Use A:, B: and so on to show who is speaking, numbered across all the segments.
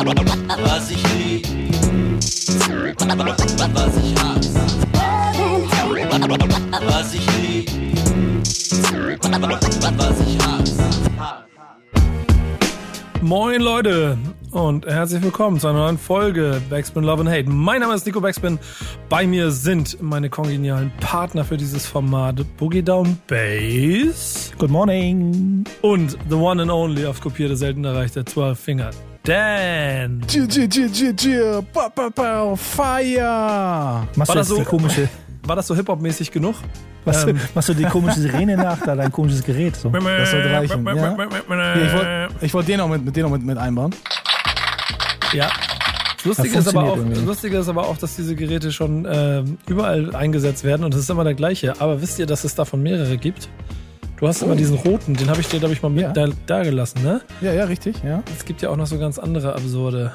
A: Was ich lieb, was ich hasse. Was ich lieb, was ich hasse.
B: Moin Leute und herzlich willkommen zu einer neuen Folge Backspin Love and Hate. Mein Name ist Nico Backspin. Bei mir sind meine kongenialen Partner für dieses Format Boogie Down Bass.
C: Good morning.
B: Und the one and only auf kopierte selten erreichte 12 Finger. Dan.
C: G -g -g ba -ba -ba Fire. Machst
B: War
C: du
B: das so-
C: komische,
B: War das so Hip-Hop-mäßig genug?
C: machst,
B: Ähm.
C: du, machst du die komische Sirene nach, da dein komisches Gerät? So.
D: Das sollte reichen. Ja? Hier, ich wollte wollt den auch mit, mit, den auch mit, mit einbauen.
B: Ja. Das Lustige,
C: Das
B: ist aber auch,
C: irgendwie.
B: Lustige ist aber auch, dass diese Geräte schon ähm, überall eingesetzt werden und es ist immer der gleiche. Aber wisst ihr, dass es davon mehrere gibt? Du hast immer diesen roten, den habe ich dir, glaube ich, mal mit
D: Ja.
B: da, da gelassen, ne?
D: Ja, ja, richtig. Ja.
B: Es gibt ja auch noch so ganz andere absurde.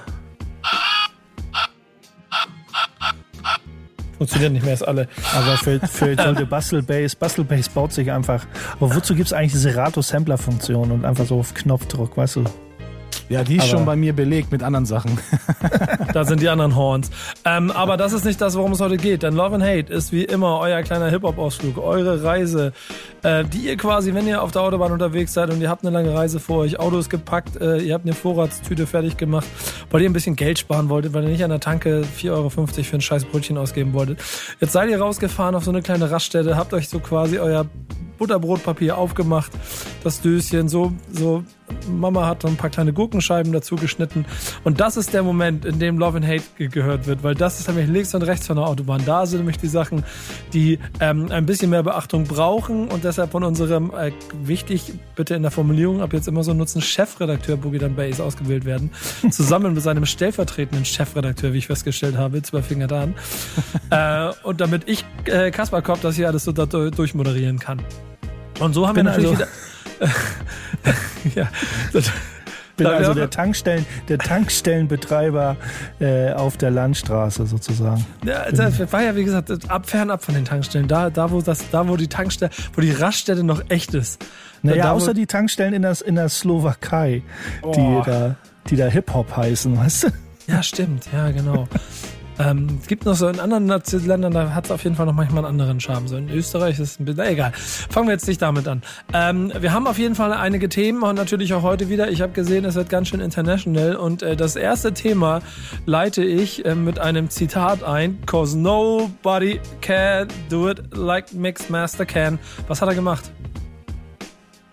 B: Funktioniert nicht mehr, ist alle.
C: Aber für, für sollte Bustle Bass, Bustle Bass baut sich einfach. Aber wozu gibt es eigentlich diese Rato-Sampler-Funktion und einfach so auf Knopfdruck, weißt du?
D: Ja, die ist
C: Aber-
D: schon bei mir belegt mit anderen Sachen.
B: Da sind die anderen Horns. Ähm, aber das ist nicht das, worum es heute geht. Denn Love and Hate ist wie immer euer kleiner Hip-Hop-Ausflug, eure Reise, äh, die ihr quasi, wenn ihr auf der Autobahn unterwegs seid und ihr habt eine lange Reise vor euch, Auto ist gepackt, äh, ihr habt eine Vorratstüte fertig gemacht, weil ihr ein bisschen Geld sparen wolltet, weil ihr nicht an der Tanke 4,50 Euro für ein scheiß Brötchen ausgeben wolltet. Jetzt seid ihr rausgefahren auf so eine kleine Raststätte, habt euch so quasi euer Butterbrotpapier aufgemacht, das Döschen, so, so, Mama hat so ein paar kleine Gurkenscheiben dazu geschnitten. Und das ist der Moment, in dem Love and Hate ge gehört wird, weil das ist nämlich links und rechts von der Autobahn. Da sind nämlich die Sachen, die ähm, ein bisschen mehr Beachtung brauchen und deshalb von unserem, äh, wichtig, bitte in der Formulierung, ab jetzt immer so nutzen, Chefredakteur Boogie Down Bass ausgewählt werden. Zusammen mit seinem stellvertretenden Chefredakteur, wie ich festgestellt habe, zwei Finger da an. äh, und damit ich, äh, Kaspar Kopp, das hier alles so da durchmoderieren kann. Und so haben
C: Bin
B: wir natürlich
C: also-
B: wieder. ja.
C: Bin also der Tankstellen, der Tankstellenbetreiber äh, auf der Landstraße sozusagen.
B: ja, das war ja wie gesagt ab fernab von den Tankstellen. Da, da wo das, da wo die Tankstelle, wo die Raststätte noch echt ist.
C: Naja,
B: da,
C: außer die Tankstellen in der, in der Slowakei,
B: Oh.
C: die da, die da Hip-Hop heißen, weißt du?
B: Ja, stimmt, ja, genau. ähm, es gibt noch so in anderen Ländern, da hat es auf jeden Fall noch manchmal einen anderen Charme. So in Österreich ist es ein bisschen, egal. Fangen wir jetzt nicht damit an. Ähm, wir haben auf jeden Fall einige Themen und natürlich auch heute wieder. Ich habe gesehen, es wird ganz schön international und äh, das erste Thema leite ich äh, mit einem Zitat ein. Cause nobody can do it like Mixmaster can. Was hat er gemacht?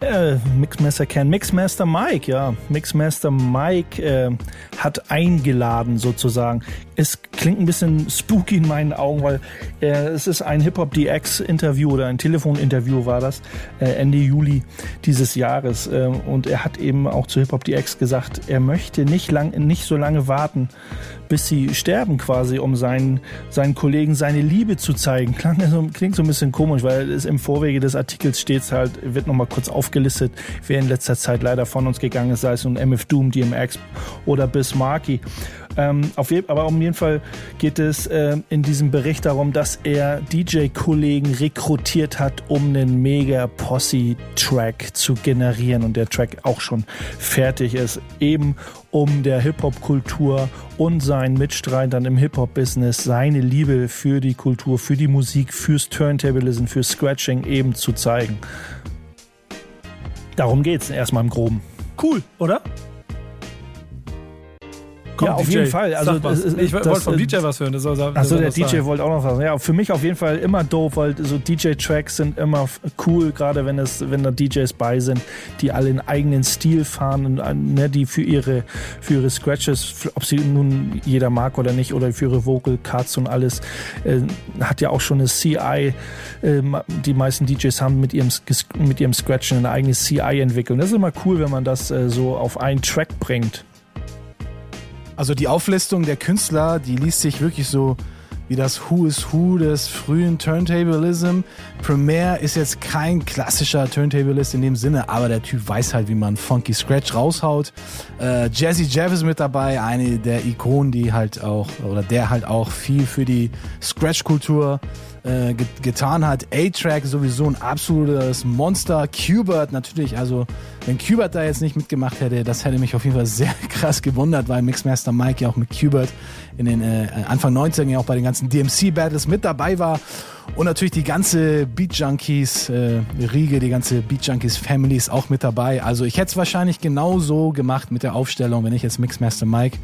C: Äh, Mixmaster Ken, Mixmaster Mike, ja. Mixmaster Mike äh, hat eingeladen sozusagen. Es klingt ein bisschen spooky in meinen Augen, weil äh, es ist ein Hip-Hop DX-Interview oder ein Telefoninterview war das, äh, Ende Juli dieses Jahres. Äh, und er hat eben auch zu Hip-Hop DX gesagt, er möchte nicht, lang, nicht so lange warten, bis sie sterben quasi, um seinen, seinen Kollegen seine Liebe zu zeigen. Klang klingt so ein bisschen komisch, weil es im Vorwege des Artikels steht halt, wird nochmal kurz aufgelistet, wer in letzter Zeit leider von uns gegangen ist, sei es nun MF Doom, DMX oder Bismarcky. Ähm, auf je, aber auf jeden Fall geht es äh, in diesem Bericht darum, dass er DJ-Kollegen rekrutiert hat, um einen mega Posse-Track zu generieren und der Track auch schon fertig ist, eben um der Hip-Hop-Kultur und seinen Mitstreitern im Hip-Hop-Business seine Liebe für die Kultur, für die Musik, fürs Turntablism, fürs Scratching eben zu zeigen. Darum geht's erstmal im Groben.
B: Cool, oder? Komm,
C: Ja, auf
B: DJ,
C: jeden Fall. Also, ist-
B: ich
C: das-
B: wollte vom DJ was hören. Das soll, das
C: Achso, der
B: das
C: DJ
B: sagen.
C: wollte auch noch was. Ja, für mich auf jeden Fall immer dope, weil so DJ-Tracks sind immer cool, gerade wenn es, wenn da DJs bei sind, die alle einen eigenen Stil fahren und äh, ne, die für ihre, für ihre Scratches, ob sie nun jeder mag oder nicht, oder für ihre Vocal Cuts und alles, äh, hat ja auch schon eine CI. Äh, die meisten DJs haben mit ihrem, mit ihrem Scratchen eine eigene CI entwickelt. Und das ist immer cool, wenn man das äh, so auf einen Track bringt.
D: Also die Auflistung der Künstler, die liest sich wirklich so wie das Who is Who des frühen Turntablism. Premier ist jetzt kein klassischer Turntablist in dem Sinne, aber der Typ weiß halt, wie man Funky Scratch raushaut. Äh, Jazzy Jeff ist mit dabei, eine der Ikonen, die halt auch, oder der halt auch viel für die Scratch-Kultur äh, get getan hat. A-Track sowieso ein absolutes Monster. Qbert natürlich, also wenn Qbert da jetzt nicht mitgemacht hätte, das hätte mich auf jeden Fall sehr krass gewundert, weil Mixmaster Mike ja auch mit Qbert in den äh, Anfang 90 ja auch bei den ganzen DMC-Battles mit dabei war. Und natürlich die ganze Beat Junkies äh, Riege, die ganze Beat Junkies Family ist auch mit dabei. Also ich hätte es wahrscheinlich genauso gemacht mit der Aufstellung, wenn ich jetzt Mixmaster Mike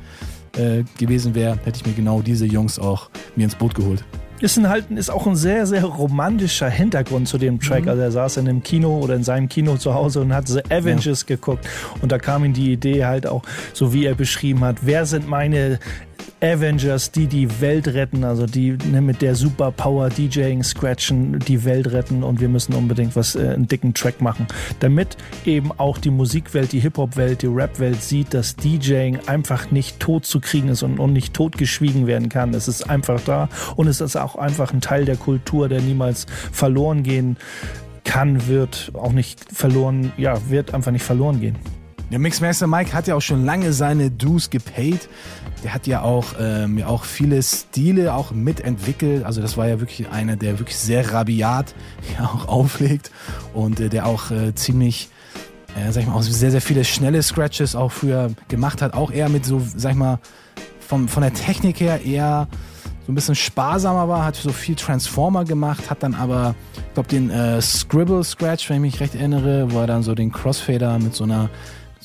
D: äh, gewesen wäre, hätte ich mir genau diese Jungs auch mir ins Boot geholt.
C: Ist, ein halt, ist auch ein sehr, sehr romantischer Hintergrund zu dem Track.
D: Mhm.
C: Also er saß in einem Kino oder in seinem Kino zu Hause und hat The Avengers geguckt. Und da kam ihm die Idee halt auch, so wie er beschrieben hat, wer sind meine Avengers, die die Welt retten, also die ne, mit der Superpower DJing, Scratchen die Welt retten und wir müssen unbedingt was, äh, einen dicken Track machen, damit eben auch die Musikwelt, die Hip-Hop-Welt, die Rap-Welt sieht, dass DJing einfach nicht tot zu kriegen ist und, und nicht totgeschwiegen werden kann. Es ist einfach da und es ist auch einfach ein Teil der Kultur, der niemals verloren gehen kann, wird auch nicht verloren, ja, wird einfach nicht verloren gehen.
D: Der Mixmaster Mike hat ja auch schon lange seine Dues gepaid. Der hat ja auch, ähm, ja auch viele Stile auch mitentwickelt. Also das war ja wirklich einer, der wirklich sehr rabiat ja auch auflegt und äh, der auch äh, ziemlich, äh, sag ich mal, auch sehr, sehr viele schnelle Scratches auch früher gemacht hat. Auch eher mit so, sag ich mal, vom, von der Technik her eher so ein bisschen sparsamer war, hat so viel Transformer gemacht, hat dann aber, ich glaube, den äh, Scribble Scratch, wenn ich mich recht erinnere, wo er dann so den Crossfader mit so einer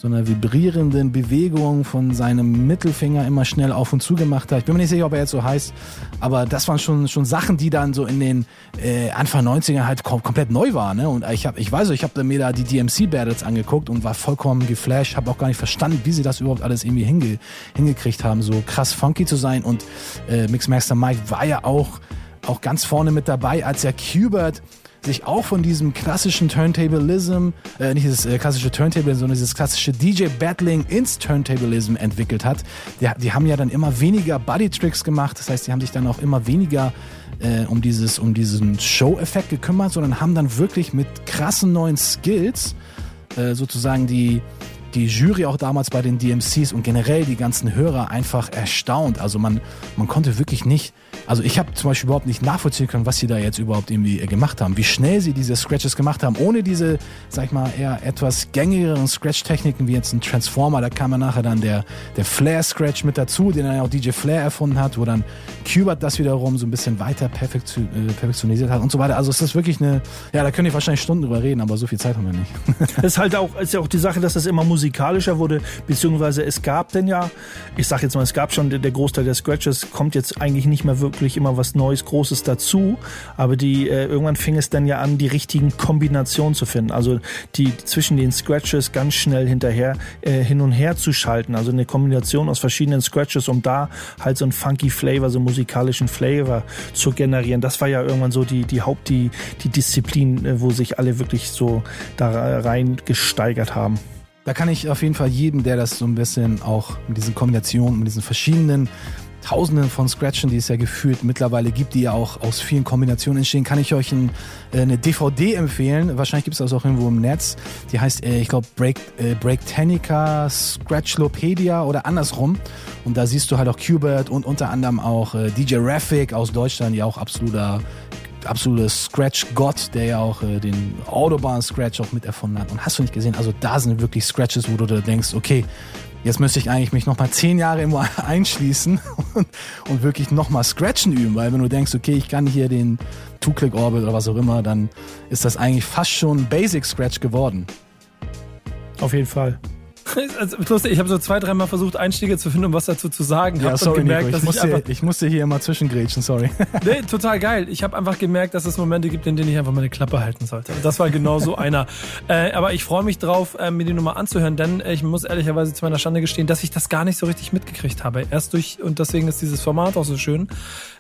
D: so einer vibrierenden Bewegung von seinem Mittelfinger immer schnell auf und zu gemacht hat. Ich bin mir nicht sicher, ob er jetzt so heißt, aber das waren schon, schon Sachen, die dann so in den äh, Anfang 90er halt kom komplett neu waren. Ne? Und ich, hab, ich weiß, ich habe mir da die DMC-Battles angeguckt und war vollkommen geflasht, habe auch gar nicht verstanden, wie sie das überhaupt alles irgendwie hinge hingekriegt haben, so krass funky zu sein. Und äh, Mixmaster Mike war ja auch, auch ganz vorne mit dabei, als er Qbert sich auch von diesem klassischen Turntablism, äh, nicht das äh, klassische Turntable, sondern dieses klassische DJ-Battling ins Turntablism entwickelt hat. Die, die haben ja dann immer weniger Buddy-Tricks gemacht, das heißt, die haben sich dann auch immer weniger äh, um, dieses, um diesen Show-Effekt gekümmert, sondern haben dann wirklich mit krassen neuen Skills äh, sozusagen die, die Jury auch damals bei den DMCs und generell die ganzen Hörer einfach erstaunt. Also man, man konnte wirklich nicht, also ich habe zum Beispiel überhaupt nicht nachvollziehen können, was sie da jetzt überhaupt irgendwie äh, gemacht haben. Wie schnell sie diese Scratches gemacht haben, ohne diese, sag ich mal, eher etwas gängigeren Scratch-Techniken wie jetzt ein Transformer. Da kam ja nachher dann der, der Flair-Scratch mit dazu, den dann auch DJ Flair erfunden hat, wo dann Qbert das wiederum so ein bisschen weiter äh, perfektionisiert hat und so weiter. Also es ist wirklich eine, ja, da können wir wahrscheinlich Stunden drüber reden, aber so viel Zeit haben wir nicht.
C: Das ist halt auch, ist ja auch die Sache, dass das immer musikalischer wurde, beziehungsweise es gab denn ja, ich sag jetzt mal, es gab schon, der Großteil der Scratches kommt jetzt eigentlich nicht mehr wirklich immer was Neues, Großes dazu, aber die, äh, irgendwann fing es dann ja an, die richtigen Kombinationen zu finden, also die zwischen den Scratches ganz schnell hinterher, äh, hin und her zu schalten, also eine Kombination aus verschiedenen Scratches, um da halt so einen funky Flavor, so einen musikalischen Flavor zu generieren. Das war ja irgendwann so die, die Haupt, die, die Disziplin, äh, wo sich alle wirklich so da rein gesteigert haben.
D: Da kann ich auf jeden Fall jedem, der das so ein bisschen auch mit diesen Kombinationen, mit diesen verschiedenen Tausenden von Scratchen, die es ja gefühlt mittlerweile gibt, die ja auch aus vielen Kombinationen entstehen, kann ich euch ein, äh, eine DVD empfehlen. Wahrscheinlich gibt es das auch irgendwo im Netz. Die heißt, äh, ich glaube, Break, äh, Breaktanica Scratchlopedia oder andersrum. Und da siehst du halt auch Qbert und unter anderem auch äh, DJ Raffic aus Deutschland, ja auch absoluter absolute Scratch-Gott, der ja auch äh, den Autobahn-Scratch auch mit erfunden hat. Und hast du nicht gesehen? Also da sind wirklich Scratches, wo du da denkst, okay, jetzt müsste ich eigentlich mich nochmal zehn Jahre irgendwo einschließen und, und wirklich nochmal Scratchen üben, weil wenn du denkst, okay, ich kann hier den Two-Click-Orbit oder was auch immer, dann ist das eigentlich fast schon Basic-Scratch geworden.
C: Auf jeden Fall.
B: Also, ich habe so zwei, dreimal versucht, Einstiege zu finden, um was dazu zu sagen.
D: Ja, sorry,
B: gemerkt,
D: Nico, ich,
B: dass
D: musste,
B: ich,
D: ich,
B: einfach,
D: musste hier immer zwischengrätschen, sorry.
B: nee, total geil. Ich habe einfach gemerkt, dass es Momente gibt, in denen ich einfach meine Klappe halten sollte. Das war genau so einer. Äh, aber ich freue mich drauf, äh, mir die Nummer anzuhören, denn äh, ich muss ehrlicherweise zu meiner Schande gestehen, dass ich das gar nicht so richtig mitgekriegt habe. Erst durch, und deswegen ist dieses Format auch so schön,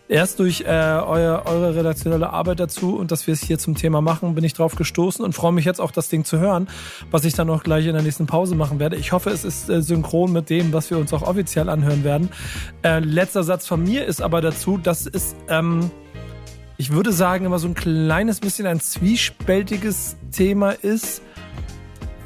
B: erst durch äh, euer, eure redaktionelle Arbeit dazu und dass wir es hier zum Thema machen, bin ich drauf gestoßen und freue mich jetzt auch, das Ding zu hören, was ich dann auch gleich in der nächsten Pause machen werde. Ich hoffe, es ist äh, synchron mit dem, was wir uns auch offiziell anhören werden. Äh, letzter Satz von mir ist aber dazu, dass es, ähm, ich würde sagen, immer so ein kleines bisschen ein zwiespältiges Thema ist,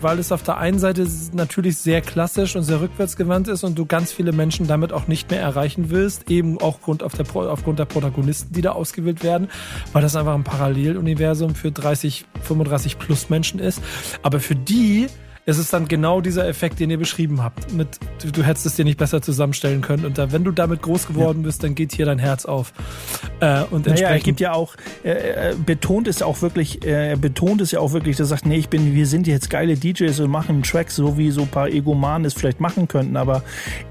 B: weil es auf der einen Seite natürlich sehr klassisch und sehr rückwärtsgewandt ist und du ganz viele Menschen damit auch nicht mehr erreichen willst, eben auch aufgrund, auf der, aufgrund der Protagonisten, die da ausgewählt werden, weil das einfach ein Paralleluniversum für 30, 35 plus Menschen ist. Aber für die es ist dann genau dieser Effekt, den ihr beschrieben habt. Mit, du, du hättest es dir nicht besser zusammenstellen können. Und da, wenn du damit groß geworden bist, dann geht hier dein Herz auf.
C: Äh, und naja, er gibt ja auch, er, betont es auch wirklich, er betont es ja auch wirklich, er sagt, nee, ich bin, wir sind jetzt geile DJs und machen einen Track, so wie so ein paar Egomanen es vielleicht machen könnten. Aber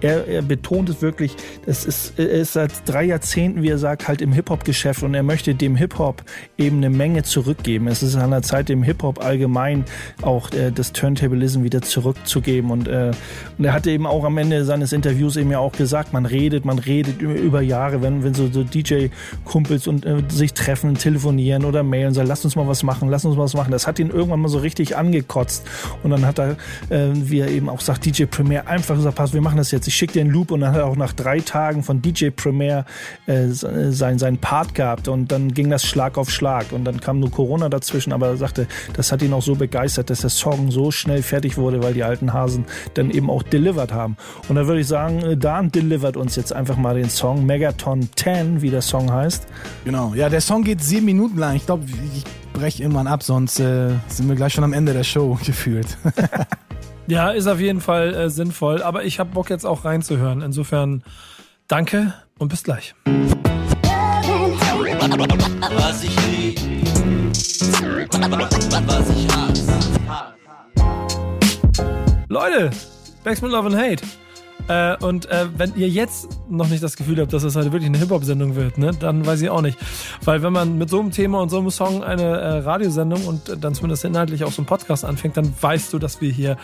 C: er, er betont es wirklich, das ist, er ist seit drei Jahrzehnten, wie er sagt, halt im Hip-Hop-Geschäft und er möchte dem Hip-Hop eben eine Menge zurückgeben. Es ist an der Zeit, dem Hip-Hop allgemein auch äh, das Turntable Journalism wieder zurückzugeben. Und, äh, und er hatte eben auch am Ende seines Interviews eben ja auch gesagt, man redet, man redet über, Jahre, wenn, wenn so, so DJ-Kumpels und äh, sich treffen, telefonieren oder mailen, sagen, lass uns mal was machen, lass uns mal was machen. Das hat ihn irgendwann mal so richtig angekotzt. Und dann hat er, äh, wie er eben auch sagt, DJ Premier einfach gesagt, pass, wir machen das jetzt, ich schicke dir einen Loop und dann hat er auch nach drei Tagen von DJ Premier äh, sein, seinen Part gehabt und dann ging das Schlag auf Schlag und dann kam nur Corona dazwischen, aber er sagte, das hat ihn auch so begeistert, dass der Song so schnell fertig fertig wurde, weil die alten Hasen dann eben auch delivered haben. Und da würde ich sagen, äh, Dan delivert uns jetzt einfach mal den Song Megaton 10, wie der Song heißt.
D: Genau, ja, der Song geht sieben Minuten lang. Ich glaube, ich breche irgendwann ab, sonst äh, sind wir gleich schon am Ende der Show gefühlt.
B: ja, ist auf jeden Fall äh, sinnvoll, aber ich habe Bock jetzt auch reinzuhören. Insofern danke und bis gleich.
A: Was ich lieb, was ich hasse.
B: Leute, Backspin Love and Hate. Äh, und äh, wenn ihr jetzt noch nicht das Gefühl habt, dass das heute wirklich eine Hip-Hop-Sendung wird, ne, dann weiß ich auch nicht. Weil wenn man mit so einem Thema und so einem Song eine äh, Radiosendung und dann zumindest inhaltlich auch so einen Podcast anfängt, dann weißt du, dass wir hier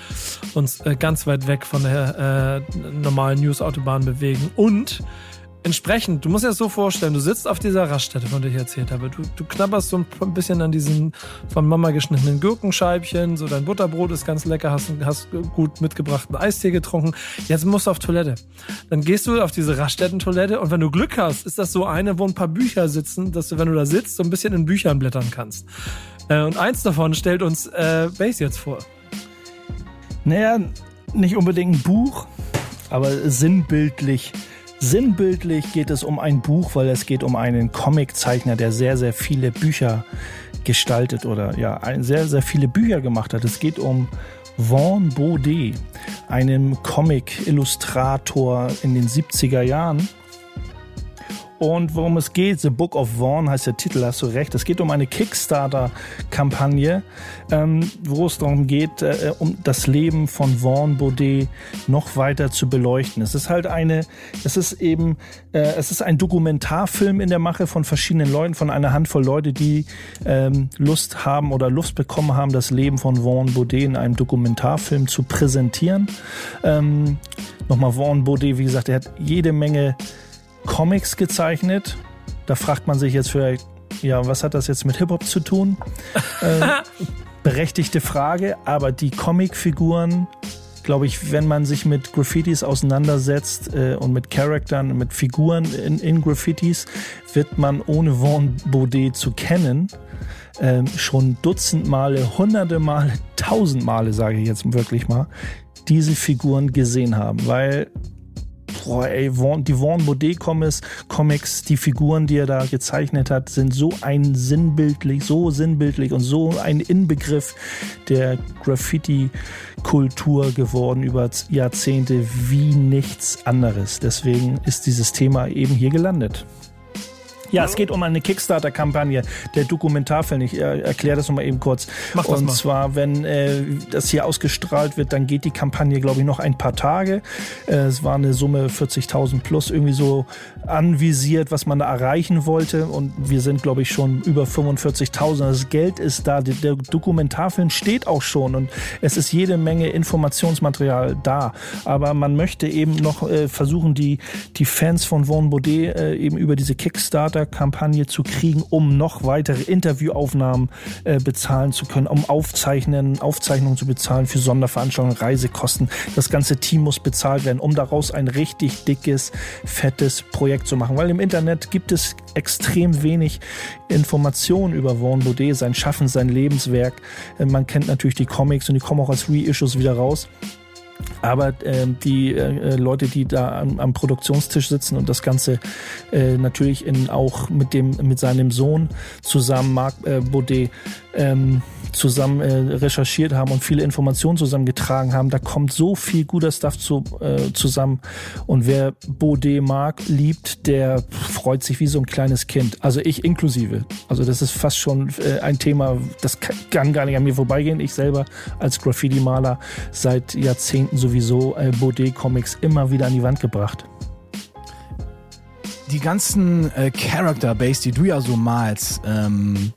B: uns äh, ganz weit weg von der äh, normalen News-Autobahn bewegen. Und entsprechend, du musst dir das so vorstellen, du sitzt auf dieser Raststätte, von der ich erzählt habe. Du, du knabberst so ein bisschen an diesen von Mama geschnittenen Gurkenscheibchen, so dein Butterbrot ist ganz lecker, hast, hast gut mitgebrachten Eistee getrunken. Jetzt musst du auf Toilette. Dann gehst du auf diese Raststätten-Toilette und wenn du Glück hast, ist das so eine, wo ein paar Bücher sitzen, dass du, wenn du da sitzt, so ein bisschen in Büchern blättern kannst. Äh, und eins davon stellt uns äh, Base jetzt vor.
C: Naja, nicht unbedingt ein Buch, aber sinnbildlich Sinnbildlich geht es um ein Buch, weil es geht um einen Comiczeichner, der sehr, sehr viele Bücher gestaltet oder ja, sehr, sehr viele Bücher gemacht hat. Es geht um Vaughn Baudet, einem Comic-Illustrator in den 70er Jahren, und worum es geht, The Book of Vaughn heißt der Titel, hast du recht. Es geht um eine Kickstarter-Kampagne, ähm, wo es darum geht, äh, um das Leben von Vaughn Baudet noch weiter zu beleuchten. Es ist halt eine, es ist eben, äh, es ist ein Dokumentarfilm in der Mache von verschiedenen Leuten, von einer Handvoll Leute, die ähm, Lust haben oder Lust bekommen haben, das Leben von Vaughn Baudet in einem Dokumentarfilm zu präsentieren. Ähm, Nochmal Vaughn Baudet, wie gesagt, er hat jede Menge Comics gezeichnet. Da fragt man sich jetzt vielleicht, ja, was hat das jetzt mit Hip-Hop zu tun? äh, berechtigte Frage, aber die Comicfiguren, glaube ich, wenn man sich mit Graffitis auseinandersetzt äh, und mit Charaktern, mit Figuren in, in Graffitis, wird man ohne Vaughn Baudet zu kennen äh, schon Dutzend Male, hunderte Male, tausend Male, sage ich jetzt wirklich mal, diese Figuren gesehen haben, weil boah, ey, die Vaughn Baudet Comics, die Figuren, die er da gezeichnet hat, sind so ein sinnbildlich, so sinnbildlich und so ein Inbegriff der Graffiti-Kultur geworden über Jahrzehnte wie nichts anderes. Deswegen ist dieses Thema eben hier gelandet. Ja, es geht um eine Kickstarter-Kampagne, der Dokumentarfilm. Ich äh, erkläre das nochmal eben kurz. Mach das Und mal. zwar, wenn äh, das hier ausgestrahlt wird, dann geht die Kampagne, glaube ich, noch ein paar Tage. Äh, es war eine Summe 40.000 plus irgendwie so anvisiert, was man da erreichen wollte. Und wir sind, glaube ich, schon über 45.000. Das Geld ist da. Der Dokumentarfilm steht auch schon und es ist jede Menge Informationsmaterial da. Aber man möchte eben noch äh, versuchen, die, die Fans von Vaughn Baudet äh, eben über diese Kickstarter Kickstarter-Kampagne zu kriegen, um noch weitere Interviewaufnahmen äh, bezahlen zu können, um Aufzeichnen, Aufzeichnungen zu bezahlen für Sonderveranstaltungen, Reisekosten. Das ganze Team muss bezahlt werden, um daraus ein richtig dickes, fettes Projekt zu machen. Weil im Internet gibt es extrem wenig Informationen über Vaughn Baudet, sein Schaffen, sein Lebenswerk. Äh, man kennt natürlich die Comics und die kommen auch als Reissues wieder raus. Aber ähm, die äh, Leute, die da am, am, Produktionstisch sitzen und das Ganze äh, natürlich in, auch mit dem mit seinem Sohn zusammen, Marc äh, Baudet, ähm, zusammen äh, recherchiert haben und viele Informationen zusammengetragen haben. Da kommt so viel guter Stuff zu, äh, zusammen. Und wer Baudet mag, liebt, der freut sich wie so ein kleines Kind. Also ich inklusive. Also das ist fast schon äh, ein Thema, das kann gar nicht an mir vorbeigehen. Ich selber als Graffiti-Maler seit Jahrzehnten sowieso äh, Baudet-Comics immer wieder an die Wand gebracht
D: die ganzen äh, Character Base, die du ja so malst, ähm,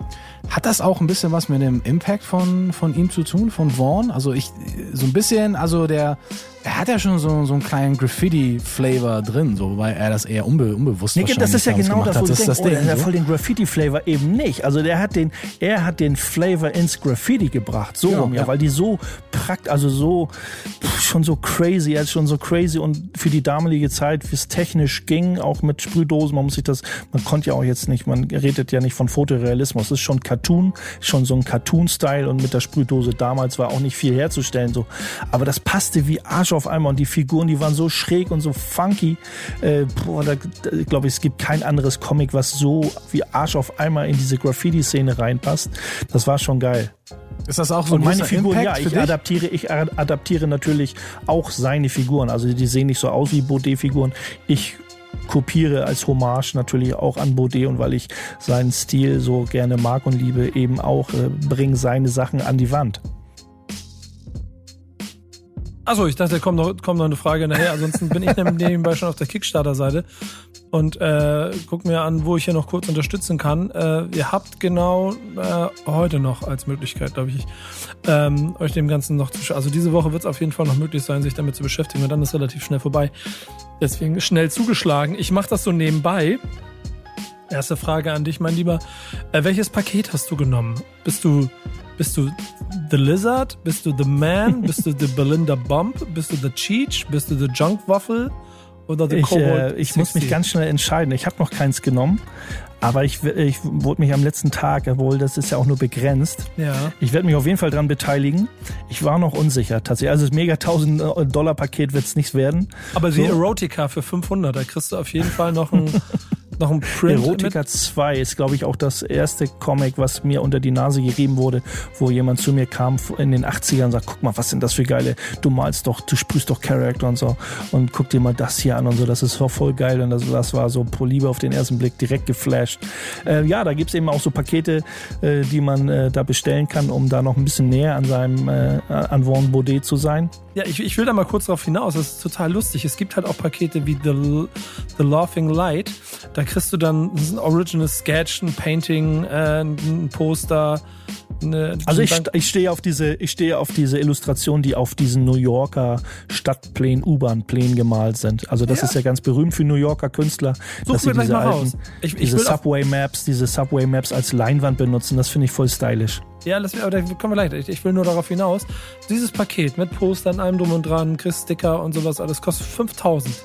D: hat das auch ein bisschen was mit dem Impact von, von ihm zu tun, von Vaughn? Also ich, so ein bisschen, also der, er hat ja schon so, so einen kleinen Graffiti-Flavor drin, so, weil er das eher unbe unbewusst
C: nee, das ist ja genau das, wo
D: du
C: denkst,
D: das
C: oh,
D: Ding,
C: der hat voll den Graffiti-Flavor eben nicht. Also der hat den, er hat den Flavor ins Graffiti gebracht, so
D: Ja,
C: rum, ja,
D: ja.
C: weil die so prakt, also so, pff, schon so crazy, er ist schon so crazy und für die damalige Zeit, wie es technisch ging, auch mit Sprühdosen, man muss sich das, man konnte ja auch jetzt nicht, man redet ja nicht von Fotorealismus, es ist schon Cartoon, schon so ein Cartoon-Style und mit der Sprühdose damals war auch nicht viel herzustellen, so. Aber das passte wie Arsch auf einmal und die Figuren, die waren so schräg und so funky. Äh, boah, da, da glaube ich, es gibt kein anderes Comic, was so wie Arsch auf einmal in diese Graffiti-Szene reinpasst. Das war schon geil.
D: Ist das auch so
C: Und
D: ein
C: meine Figuren, ja,
D: Impact für
C: ich adaptiere, ich adaptiere natürlich auch seine Figuren. Also die sehen nicht so aus wie Baudet-Figuren. Ich kopiere als Hommage natürlich auch an Baudet und weil ich seinen Stil so gerne mag und liebe, eben auch äh, bringe seine Sachen an die Wand.
B: Achso, ich dachte, kommt noch, kommt noch eine Frage nachher. Ansonsten bin ich nebenbei schon auf der Kickstarter-Seite und äh, guck mir an, wo ich hier noch kurz unterstützen kann. Äh, ihr habt genau äh, heute noch als Möglichkeit, glaube ich, ähm, euch dem Ganzen noch zu Also diese Woche wird es auf jeden Fall noch möglich sein, sich damit zu beschäftigen und dann ist relativ schnell vorbei. Deswegen schnell zugeschlagen. Ich mache das so nebenbei. Erste Frage an dich, mein Lieber. Äh, welches Paket hast du genommen? Bist du, bist du The Lizard? Bist du The Man? Bist du The Belinda Bump? Bist du The Cheech? Bist du The Junk Waffle? Oder The
C: Ich,
B: Kobold
C: äh, ich muss mich
B: 60?
C: ganz schnell entscheiden. Ich habe noch keins genommen, aber ich, ich wurde mich am letzten Tag, obwohl das ist ja auch nur begrenzt,
B: Ja.
C: ich werde mich auf jeden Fall dran beteiligen. Ich war noch unsicher tatsächlich. Also das mega 1000 Dollar Paket wird es nichts werden.
B: Aber
C: So.
B: die Erotica für 500, da kriegst du auf jeden Fall noch ein, noch ein Print.
C: Erotica 2 ist, glaube ich, auch das erste Comic, was mir unter die Nase gerieben wurde, wo jemand zu mir kam in den 80ern und sagt, guck mal, was sind das für geile, du malst doch, du sprühst doch Charakter und so und guck dir mal das hier an und so, das ist voll geil und das, das war so pro Liebe auf den ersten Blick direkt geflasht. Äh, ja, da gibt's eben auch so Pakete, äh, die man äh, da bestellen kann, um da noch ein bisschen näher an seinem, äh, an Vaughn Baudet zu sein.
B: Ja, ich, ich will da mal kurz drauf hinaus. Das ist total lustig. Es gibt halt auch Pakete wie The, The Laughing Light. Da kriegst du dann ein Original Sketch, ein Painting, äh, ein Poster. Eine,
C: Also ich, ich stehe auf diese, ich stehe auf diese Illustration, die auf diesen New Yorker Stadtplänen, U-Bahn-Plänen gemalt sind. Also das
B: Ja.
C: ist ja ganz berühmt für New Yorker Künstler,
B: Such
C: dass sie diese
B: mal
C: alten.
B: Ich, ich
C: diese
B: will auf,
C: Subway Maps, diese Subway Maps als Leinwand benutzen. Das finde ich voll stylisch.
B: ja, lass, aber da kommen wir gleich. Ich, ich will nur darauf hinaus. Dieses Paket mit Postern, allem drum und dran, kriegst Sticker und sowas, alles kostet 5000.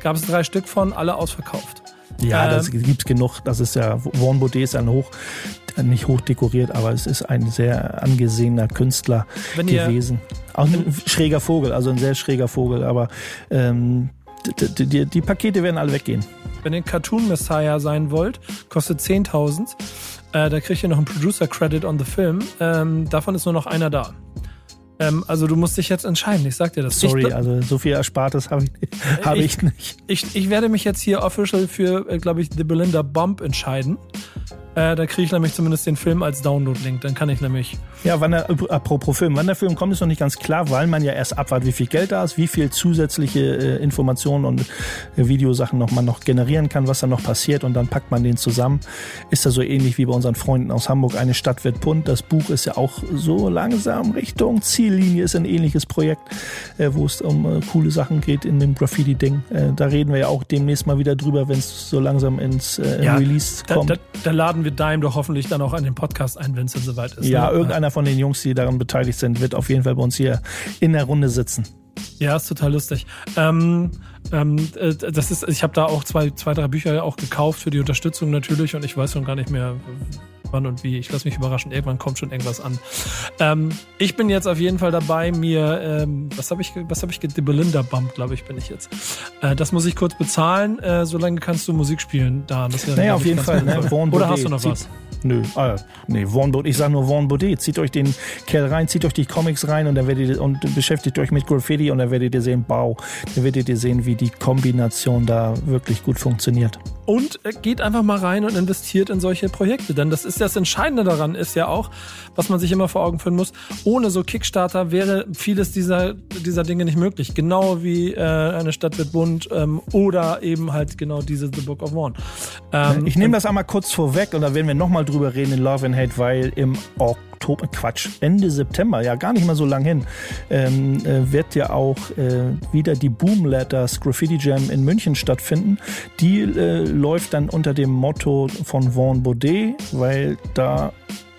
B: Gab es drei Stück von, alle ausverkauft.
C: Ja,
B: Ähm,
C: das gibt's genug. Das ist ja Vaughn Baudet ist ein hoch, nicht hoch dekoriert, aber es ist ein sehr angesehener Künstler
B: Wenn ihr-
C: gewesen. Auch ein schräger Vogel, also ein sehr schräger Vogel. Aber ähm, die, die, die, Pakete werden alle weggehen.
B: Wenn ihr ein Cartoon Messiah sein wollt, kostet 10.000. Äh, da kriegt ihr noch einen Producer Credit on the Film. Ähm, davon ist nur noch einer da. Ähm, also du musst dich jetzt entscheiden. Ich sag dir das.
C: Sorry,
B: Ich,
C: also so viel Erspartes habe ich, hab ich,
B: ich-
C: nicht.
B: ich, ich werde mich jetzt hier official für, äh, glaube ich, The Belinda Bump entscheiden. Äh, da kriege ich nämlich zumindest den Film als Download-Link. Dann kann ich nämlich.
C: Ja, wann der, apropos Film, wann der Film kommt, ist noch nicht ganz klar, weil man ja erst abwartet, wie viel Geld da ist, wie viel zusätzliche äh, Informationen und äh, Videosachen noch man noch generieren kann, was dann noch passiert und dann packt man den zusammen. Ist ja so ähnlich wie bei unseren Freunden aus Hamburg. Eine Stadt wird bunt. Das Buch ist ja auch so langsam Richtung Ziellinie, ist ein ähnliches Projekt, äh, wo es um äh, coole Sachen geht in dem Graffiti-Ding. Äh, da reden wir ja auch demnächst mal wieder drüber, wenn es so langsam ins
B: Ja,
C: Release
B: Da,
C: kommt.
B: da, da laden wir Dime doch hoffentlich dann auch an den Podcast ein, wenn es dann soweit ist.
C: ja,
B: ne?
C: irgendeiner von den Jungs, die daran beteiligt sind, wird auf jeden Fall bei uns hier in der Runde sitzen.
B: Ja, ist total lustig. Ähm, ähm, äh, das ist, ich habe da auch zwei, zwei, drei Bücher auch gekauft für die Unterstützung natürlich und ich weiß schon gar nicht mehr wann und wie. Ich lasse mich überraschen. Irgendwann kommt schon irgendwas an. Ähm, ich bin jetzt auf jeden Fall dabei, mir, ähm, was habe ich, was habe ich, die Belinda Bump, glaube ich, bin ich jetzt. Äh, das muss ich kurz bezahlen. Äh, solange kannst du Musik spielen, da. Das wäre,
C: Naja, auf jeden Fall. Ne? Vaughn
B: Oder hast du noch was?
C: Nö, äh, nee, Vaughn Baudet. Ich sage nur Vaughn Baudet. Zieht euch den Kerl rein, zieht euch die Comics rein und dann werdet ihr, und beschäftigt euch mit Graffiti und dann werdet ihr sehen, Bau. Dann werdet ihr sehen, wie die Kombination da wirklich gut funktioniert.
B: Und geht einfach mal rein und investiert in solche Projekte. Denn das ist das Entscheidende daran, ist ja auch, was man sich immer vor Augen führen muss. Ohne so Kickstarter wäre vieles dieser, dieser Dinge nicht möglich. Genau wie äh, eine Stadt wird bunt ähm, oder eben halt genau diese The Book of One. Ähm,
C: Ich nehme das einmal kurz vorweg und da werden wir nochmal drüber reden in Love and Hate, weil im Oktober, Quatsch, Ende September, ja gar nicht mal so lang hin, ähm, äh, wird ja auch äh, wieder die Boom Letters Graffiti Jam in München stattfinden. Die äh, läuft dann unter dem Motto von Vaughn Baudet, weil da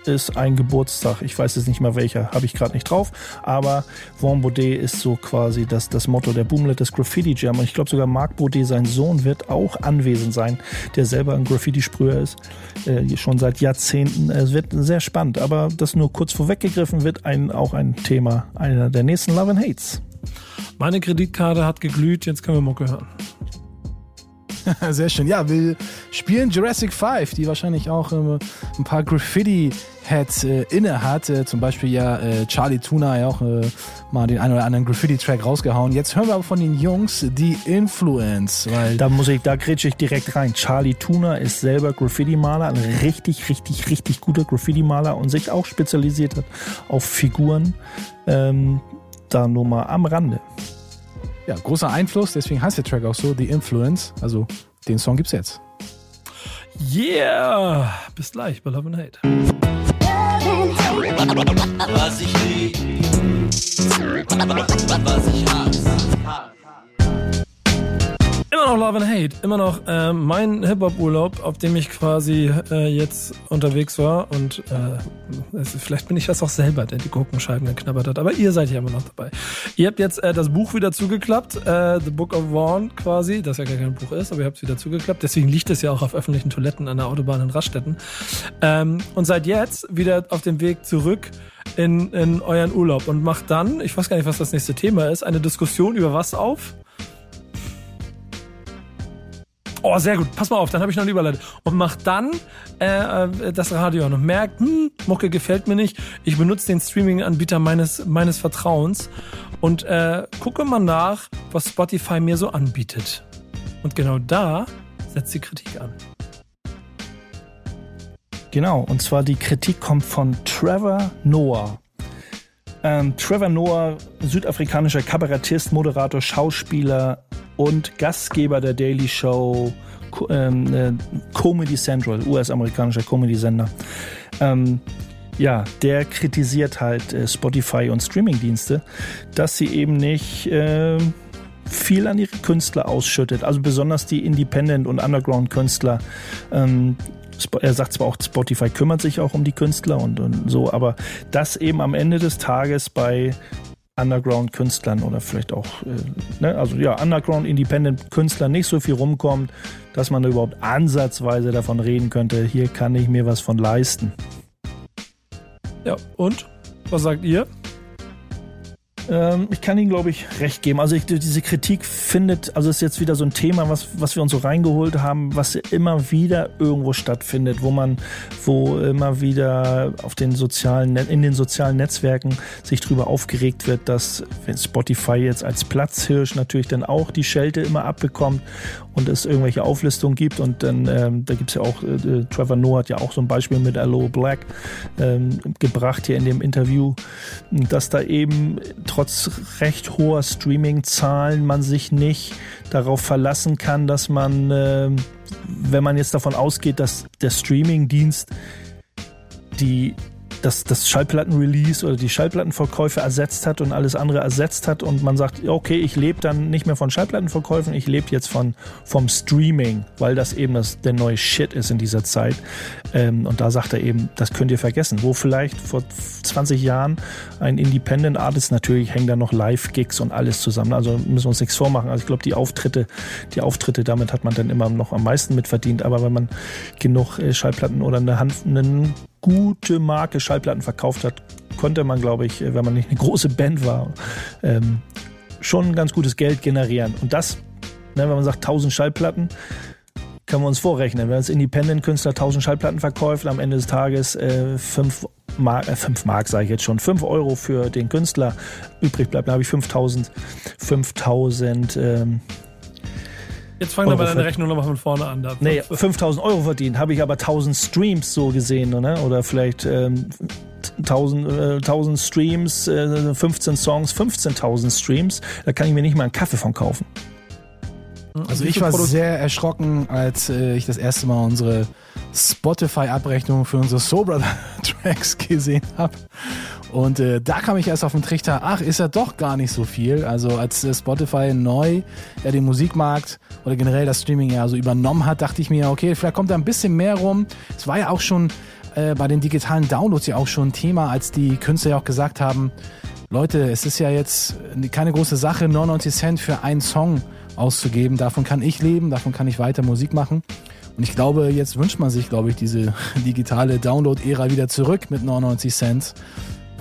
C: ist ein Geburtstag, ich weiß jetzt nicht mal welcher, habe ich gerade nicht drauf, aber Vaughn Baudet ist so quasi das, das Motto der Boomlet des Graffiti Jam und ich glaube sogar Marc Baudet, sein Sohn, wird auch anwesend sein, der selber ein Graffiti-Sprüher ist, äh, schon seit Jahrzehnten. Es wird sehr spannend, aber das nur kurz vorweggegriffen wird ein, auch ein Thema einer der nächsten Love and Hates.
B: meine Kreditkarte hat geglüht, jetzt können wir Mucke hören.
D: Sehr schön. Ja, wir spielen Jurassic 5, die wahrscheinlich auch ähm, ein paar Graffiti-Heads äh, inne hat. Äh, zum Beispiel ja äh, Charlie Tuna ja auch äh, mal den einen oder anderen Graffiti-Track rausgehauen. Jetzt hören wir aber von den Jungs die Influence, weil
C: Da muss ich, da grätsche ich direkt rein. Charlie Tuna ist selber Graffiti-Maler, ein richtig, richtig, richtig guter Graffiti-Maler und sich auch spezialisiert hat auf Figuren. Ähm, da nur mal am Rande.
D: Ja, großer Einfluss, deswegen heißt der Track auch so, The Influence. Also den Song gibt's jetzt.
B: Yeah! Bis gleich bei Love and Hate.
A: Was ich lieb, was ich hasse.
B: Immer noch Love and Hate, immer noch äh, mein Hip-Hop-Urlaub, auf dem ich quasi äh, jetzt unterwegs war. Und äh, vielleicht bin ich das auch selber, der die Gurkenscheiben geknabbert hat, aber ihr seid ja immer noch dabei. Ihr habt jetzt äh, das Buch wieder zugeklappt, äh, The Book of Vaughn quasi, das ja gar kein Buch ist, aber ihr habt es wieder zugeklappt, deswegen liegt es ja auch auf öffentlichen Toiletten an der Autobahn in Raststätten. Ähm, und seid jetzt wieder auf dem Weg zurück in, in euren Urlaub. Und macht dann, ich weiß gar nicht, was das nächste Thema ist, eine Diskussion über was auf? Oh, sehr gut. Pass mal auf, dann habe ich noch eine Überleitung. Und macht dann äh, äh, das Radio an und merkt, hm, Mucke gefällt mir nicht. Ich benutze den Streaming-Anbieter meines, meines Vertrauens und äh, gucke mal nach, was Spotify mir so anbietet. Und genau da setzt die Kritik an.
C: Genau, und zwar die Kritik kommt von Trevor Noah. Ähm, Trevor Noah, südafrikanischer Kabarettist, Moderator, Schauspieler und Gastgeber der Daily Show ähm, äh, Comedy Central, US-amerikanischer Comedy-Sender. Ähm, ja, der kritisiert halt äh, Spotify und Streamingdienste, dass sie eben nicht äh, viel an ihre Künstler ausschüttet. Also besonders die Independent- und Underground-Künstler. Ähm, er sagt zwar auch, Spotify kümmert sich auch um die Künstler und, und so, aber das eben am Ende des Tages bei Underground-Künstlern oder vielleicht auch, äh, ne, also ja, Underground-Independent-Künstlern nicht so viel rumkommt, dass man überhaupt ansatzweise davon reden könnte, hier kann ich mir was von leisten.
B: Ja, und? Was sagt ihr?
C: Ähm, ich kann Ihnen, glaube ich, recht geben. Also ich, diese Kritik findet, also ist jetzt wieder so ein Thema, was, was wir uns so reingeholt haben, was immer wieder irgendwo stattfindet, wo man, wo immer wieder auf den sozialen, in den sozialen Netzwerken sich drüber aufgeregt wird, dass Spotify jetzt als Platzhirsch natürlich dann auch die Schelte immer abbekommt und es irgendwelche Auflistungen gibt und dann, ähm, da gibt's ja auch, äh, Trevor Noah hat ja auch so ein Beispiel mit Allo Black ähm, gebracht hier in dem Interview, dass da eben trotz recht hoher Streaming-Zahlen man sich nicht darauf verlassen kann, dass man, äh, wenn man jetzt davon ausgeht, dass der Streaming-Dienst die das, das Schallplattenrelease oder die Schallplattenverkäufe ersetzt hat und alles andere ersetzt hat und man sagt, okay, ich lebe dann nicht mehr von Schallplattenverkäufen, ich lebe jetzt von, vom Streaming, weil das eben das, der neue Shit ist in dieser Zeit. Ähm, und da sagt er eben, das könnt ihr vergessen. Wo vielleicht vor 20 Jahren ein Independent Artist, natürlich hängen da noch Live-Gigs und alles zusammen. Also müssen wir uns nichts vormachen. Also ich glaube, die Auftritte, die Auftritte, damit hat man dann immer noch am meisten mitverdient. Aber wenn man genug äh, Schallplatten oder eine Hand, einen gute Marke Schallplatten verkauft hat, konnte man, glaube ich, wenn man nicht eine große Band war, ähm, schon ganz gutes Geld generieren. Und das, ne, wenn man sagt 1000 Schallplatten, können wir uns vorrechnen. Wenn als Independent-Künstler 1000 Schallplatten verkauft, am Ende des Tages äh, 5 Mark, äh, 5 Mark sage ich jetzt schon, 5 Euro für den Künstler übrig bleibt, dann habe ich 5000, 5000 ähm,
B: Jetzt fangen wir bei deiner Rechnung nochmal von vorne an. Da.
C: Nee, 5000 Euro verdient, habe ich aber 1000 Streams so gesehen, ne? oder vielleicht ähm, 1000, äh, 1000 Streams, äh, 15 Songs, 15.000 Streams, da kann ich mir nicht mal einen Kaffee von kaufen.
D: Also ich war sehr erschrocken, als äh, ich das erste Mal unsere Spotify-Abrechnung für unsere Soul Brother Tracks gesehen habe. Und äh, da kam ich erst auf den Trichter, ach, ist ja doch gar nicht so viel. Also als äh, Spotify neu ja, den Musikmarkt oder generell das Streaming ja so übernommen hat, dachte ich mir, okay, vielleicht kommt da ein bisschen mehr rum. Es war ja auch schon äh, bei den digitalen Downloads ja auch schon ein Thema, als die Künstler ja auch gesagt haben, Leute, es ist ja jetzt keine große Sache, 99 Cent für einen Song auszugeben. Davon kann ich leben, davon kann ich weiter Musik machen. Und ich glaube, jetzt wünscht man sich, glaube ich, diese digitale Download-Ära wieder zurück mit 99 Cent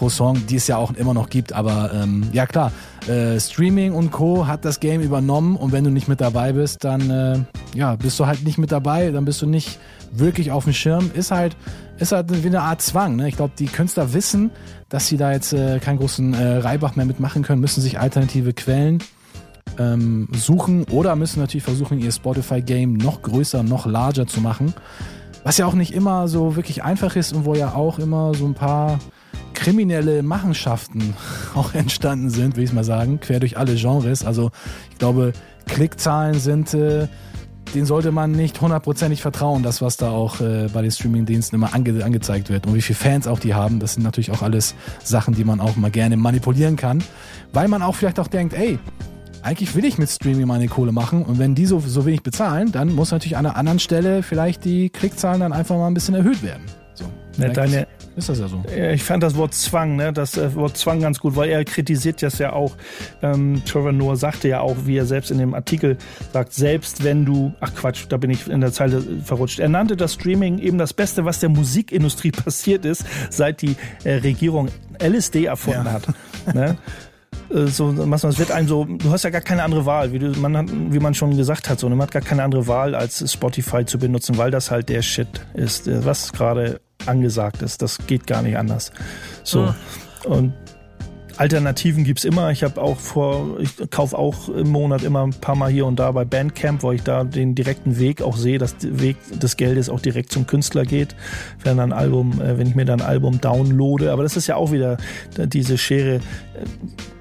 D: Song, die es ja auch immer noch gibt. Aber ähm, ja klar, äh, Streaming und Co. hat das Game übernommen und wenn du nicht mit dabei bist, dann äh, ja, bist du halt nicht mit dabei, dann bist du nicht wirklich auf dem Schirm. Ist halt, ist halt wie eine Art Zwang. Ne? Ich glaube, die Künstler wissen, dass sie da jetzt äh, keinen großen äh, Reibach mehr mitmachen können, müssen sich alternative Quellen ähm, suchen oder müssen natürlich versuchen, ihr Spotify-Game noch größer, noch larger zu machen. Was ja auch nicht immer so wirklich einfach ist und wo ja auch immer so ein paar kriminelle Machenschaften auch entstanden sind, will ich mal sagen, quer durch alle Genres. Also ich glaube, Klickzahlen sind, äh, denen sollte man nicht hundertprozentig vertrauen, das was da auch äh, bei den Streamingdiensten immer ange angezeigt wird und wie viele Fans auch die haben. Das sind natürlich auch alles Sachen, die man auch mal gerne manipulieren kann, weil man auch vielleicht auch denkt, ey, eigentlich will ich mit Streaming meine Kohle machen und wenn die so, so wenig bezahlen, dann muss natürlich an einer anderen Stelle vielleicht die Klickzahlen dann einfach mal ein bisschen erhöht werden. So,
C: Ja, deine,
D: ist das ja so.
C: ich fand das Wort Zwang, ne, das äh, Wort Zwang ganz gut, weil er kritisiert das ja auch. Ähm, Trevor Noah sagte ja auch, wie er selbst in dem Artikel sagt, selbst wenn du, ach Quatsch, da bin ich in der Zeile verrutscht. Er nannte das Streaming eben das Beste, was der Musikindustrie passiert ist, seit die äh, Regierung LSD erfunden
D: Ja.
C: hat. Ne? Äh, so, es wird einem so, du hast ja gar keine andere Wahl, wie, du, man hat, wie man schon gesagt hat, so, man hat gar keine andere Wahl, als Spotify zu benutzen, weil das halt der Shit ist, äh, was gerade angesagt ist. Das geht gar nicht anders. So.
B: Ah.
C: Und Alternativen gibt's immer. Ich habe auch vor, ich kaufe auch im Monat immer ein paar Mal hier und da bei Bandcamp, weil ich da den direkten Weg auch sehe, dass der Weg des Geldes auch direkt zum Künstler geht, wenn ein Album, äh, wenn ich mir dann ein Album downloade. Aber das ist ja auch wieder diese Schere.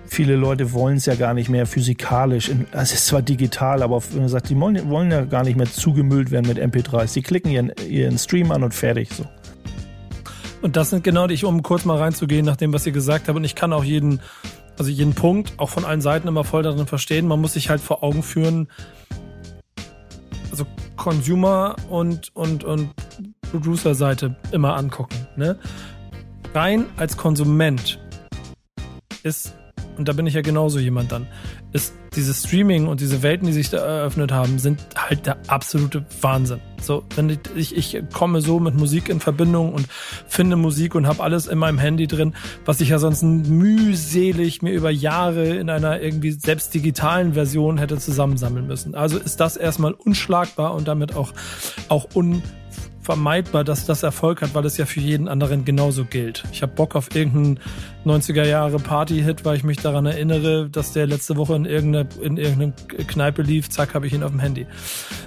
C: Viele Leute wollen es ja gar nicht mehr physikalisch. Es ist zwar digital, aber wenn man sagt, die wollen, wollen ja gar nicht mehr zugemüllt werden mit MP3s. Die klicken ihren, ihren Stream an und fertig. So.
B: Und das sind genau die, um kurz mal reinzugehen nach dem, was ihr gesagt habt. Und ich kann auch jeden, also jeden Punkt auch von allen Seiten immer voll darin verstehen. Man muss sich halt vor Augen führen, also Consumer und, und, und Producer-Seite immer angucken. Ne? Rein als Konsument ist, und da bin ich ja genauso jemand dann, ist dieses Streaming und diese Welten, die sich da eröffnet haben, sind halt der absolute Wahnsinn. So, wenn ich, ich komme so mit Musik in Verbindung und finde Musik und habe alles in meinem Handy drin, was ich ja sonst mühselig mir über Jahre in einer irgendwie selbst digitalen Version hätte zusammensammeln müssen. Also ist das erstmal unschlagbar und damit auch, auch un vermeidbar, dass das Erfolg hat, weil es ja für jeden anderen genauso gilt. Ich habe Bock auf irgendeinen 90er Jahre Party-Hit, weil ich mich daran erinnere, dass der letzte Woche in irgendeiner in irgendeine Kneipe lief, zack, habe ich ihn auf dem Handy.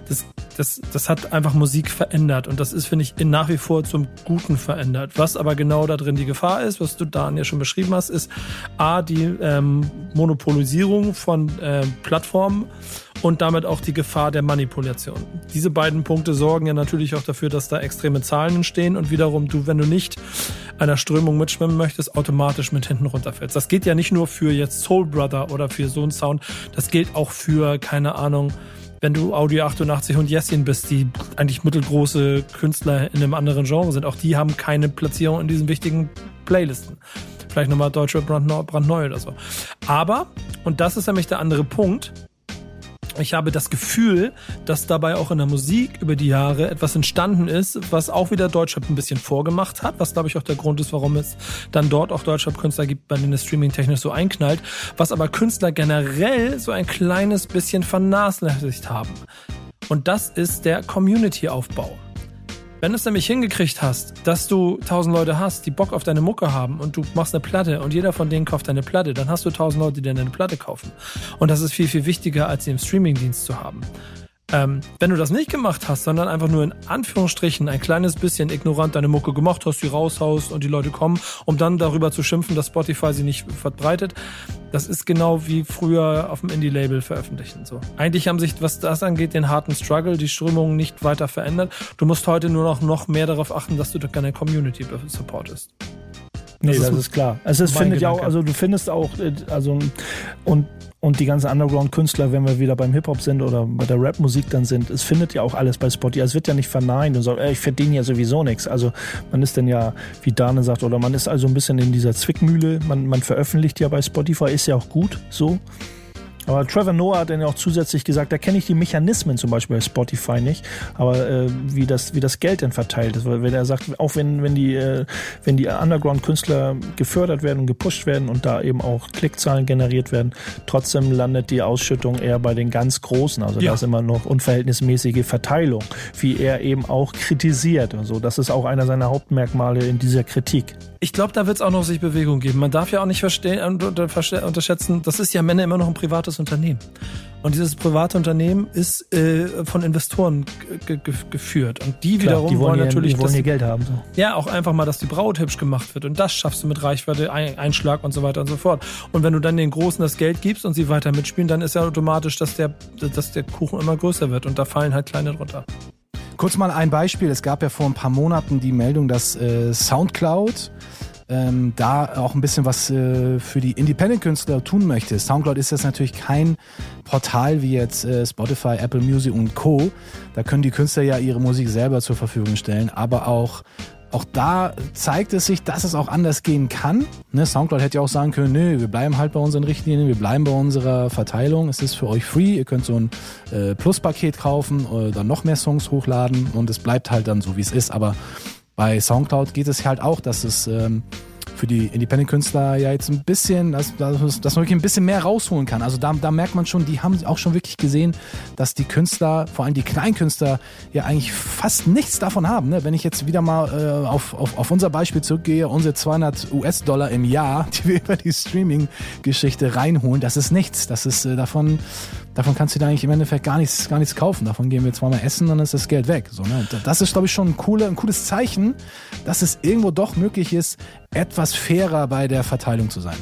B: Das, das, das hat einfach Musik verändert und das ist, finde ich, nach wie vor zum Guten verändert. Was aber genau da drin die Gefahr ist, was du da ja schon beschrieben hast, ist A, die ähm, Monopolisierung von äh, Plattformen und damit auch die Gefahr der Manipulation. Diese beiden Punkte sorgen ja natürlich auch dafür, dass da extreme Zahlen entstehen und wiederum du, wenn du nicht einer Strömung mitschwimmen möchtest, automatisch mit hinten runterfällst. Das geht ja nicht nur für jetzt Soul Brother oder für so einen Sound, das gilt auch für, keine Ahnung, wenn du Audio 88 und Jessin bist, die eigentlich mittelgroße Künstler in einem anderen Genre sind, auch die haben keine Platzierung in diesen wichtigen Playlisten. Vielleicht nochmal deutsche brandneu oder so. Aber, und das ist nämlich der andere Punkt, ich habe das Gefühl, dass dabei auch in der Musik über die Jahre etwas entstanden ist, was auch wieder Deutschrap ein bisschen vorgemacht hat, was glaube ich auch der Grund ist, warum es dann dort auch Deutschrap-Künstler gibt, bei denen das Streaming technisch so einknallt, was aber Künstler generell so ein kleines bisschen vernachlässigt haben. Und das ist der Community-Aufbau. Wenn du es nämlich hingekriegt hast, dass du tausend Leute hast, die Bock auf deine Mucke haben und du machst eine Platte und jeder von denen kauft deine Platte, dann hast du tausend Leute, die dir eine Platte kaufen. Und das ist viel, viel wichtiger, als sie im Streamingdienst zu haben. Ähm, wenn du das nicht gemacht hast, sondern einfach nur in Anführungsstrichen ein kleines bisschen ignorant deine Mucke gemacht hast, die raushaust und die Leute kommen, um dann darüber zu schimpfen, dass Spotify sie nicht verbreitet, das ist genau wie früher auf dem Indie-Label veröffentlichen. So. Eigentlich haben sich, was das angeht, den harten Struggle, die Strömungen nicht weiter verändert. Du musst heute nur noch, noch mehr darauf achten, dass du deine Community supportest.
C: Nee, das, das ist, klar. Also es findet ja auch, also du findest auch, äh, also und und die ganzen Underground-Künstler, wenn wir wieder beim Hip-Hop sind oder bei der Rap-Musik dann sind, es findet ja auch alles bei Spotify. Es wird ja nicht verneint und sagt, ey, ich verdiene ja sowieso nichts. Also man ist dann ja, wie Dane sagt, oder man ist also ein bisschen in dieser Zwickmühle. Man, man veröffentlicht ja bei Spotify, ist ja auch gut so. Aber Trevor Noah hat dann ja auch zusätzlich gesagt, da kenne ich die Mechanismen zum Beispiel bei Spotify nicht, aber äh, wie, das, wie das Geld denn verteilt ist. Weil wenn er sagt, auch wenn, wenn die, äh, wenn die Underground-Künstler gefördert werden und gepusht werden und da eben auch Klickzahlen generiert werden, trotzdem landet die Ausschüttung eher bei den ganz Großen. Also ja. da ist immer noch unverhältnismäßige Verteilung, wie er eben auch kritisiert. Also das ist auch einer seiner Hauptmerkmale in dieser Kritik.
B: Ich glaube, da wird es auch noch sich Bewegung geben. Man darf ja auch nicht verstehen, unterschätzen, das ist ja Männer immer noch ein privates Unternehmen. Und dieses private Unternehmen ist äh, von Investoren geführt. Und die Klar, wiederum die wollen, wollen natürlich.
C: Die wollen ihr Geld haben. So.
B: Ja, auch einfach mal, dass die Braut hübsch gemacht wird. Und das schaffst du mit Reichweite, Einschlag und so weiter und so fort. Und wenn du dann den Großen das Geld gibst und sie weiter mitspielen, dann ist ja automatisch, dass der, dass der Kuchen immer größer wird. Und da fallen halt kleine drunter.
D: Kurz mal ein Beispiel. Es gab ja vor ein paar Monaten die Meldung, dass äh, Soundcloud ähm, da auch ein bisschen was äh, für die Independent-Künstler tun möchte. Soundcloud ist jetzt natürlich kein Portal wie jetzt äh, Spotify, Apple Music und Co. Da können die Künstler ja ihre Musik selber zur Verfügung stellen, aber auch auch da zeigt es sich, dass es auch anders gehen kann. Ne, Soundcloud hätte ja auch sagen können, nö, wir bleiben halt bei unseren Richtlinien, wir bleiben bei unserer Verteilung. Es ist für euch free, ihr könnt so ein äh, Plus-Paket kaufen oder noch mehr Songs hochladen und es bleibt halt dann so, wie es ist. Aber bei Soundcloud geht es halt auch, dass es ähm, für die Independent-Künstler ja jetzt ein bisschen, dass, dass, dass man wirklich ein bisschen mehr rausholen kann. Also da, da merkt man schon, die haben auch schon wirklich gesehen, dass die Künstler, vor allem die Kleinkünstler, ja eigentlich fast nichts davon haben. Ne? Wenn ich jetzt wieder mal äh, auf, auf, auf unser Beispiel zurückgehe, unsere 200 US-Dollar im Jahr, die wir über die Streaming-Geschichte reinholen, das ist nichts. Das ist äh, davon, davon kannst du da eigentlich im Endeffekt gar nichts, gar nichts kaufen. Davon gehen wir zweimal essen, dann ist das Geld weg. So, ne? Das ist, glaube ich, schon ein, coole, ein cooles Zeichen, dass es irgendwo doch möglich ist, etwas fairer bei der Verteilung zu sein.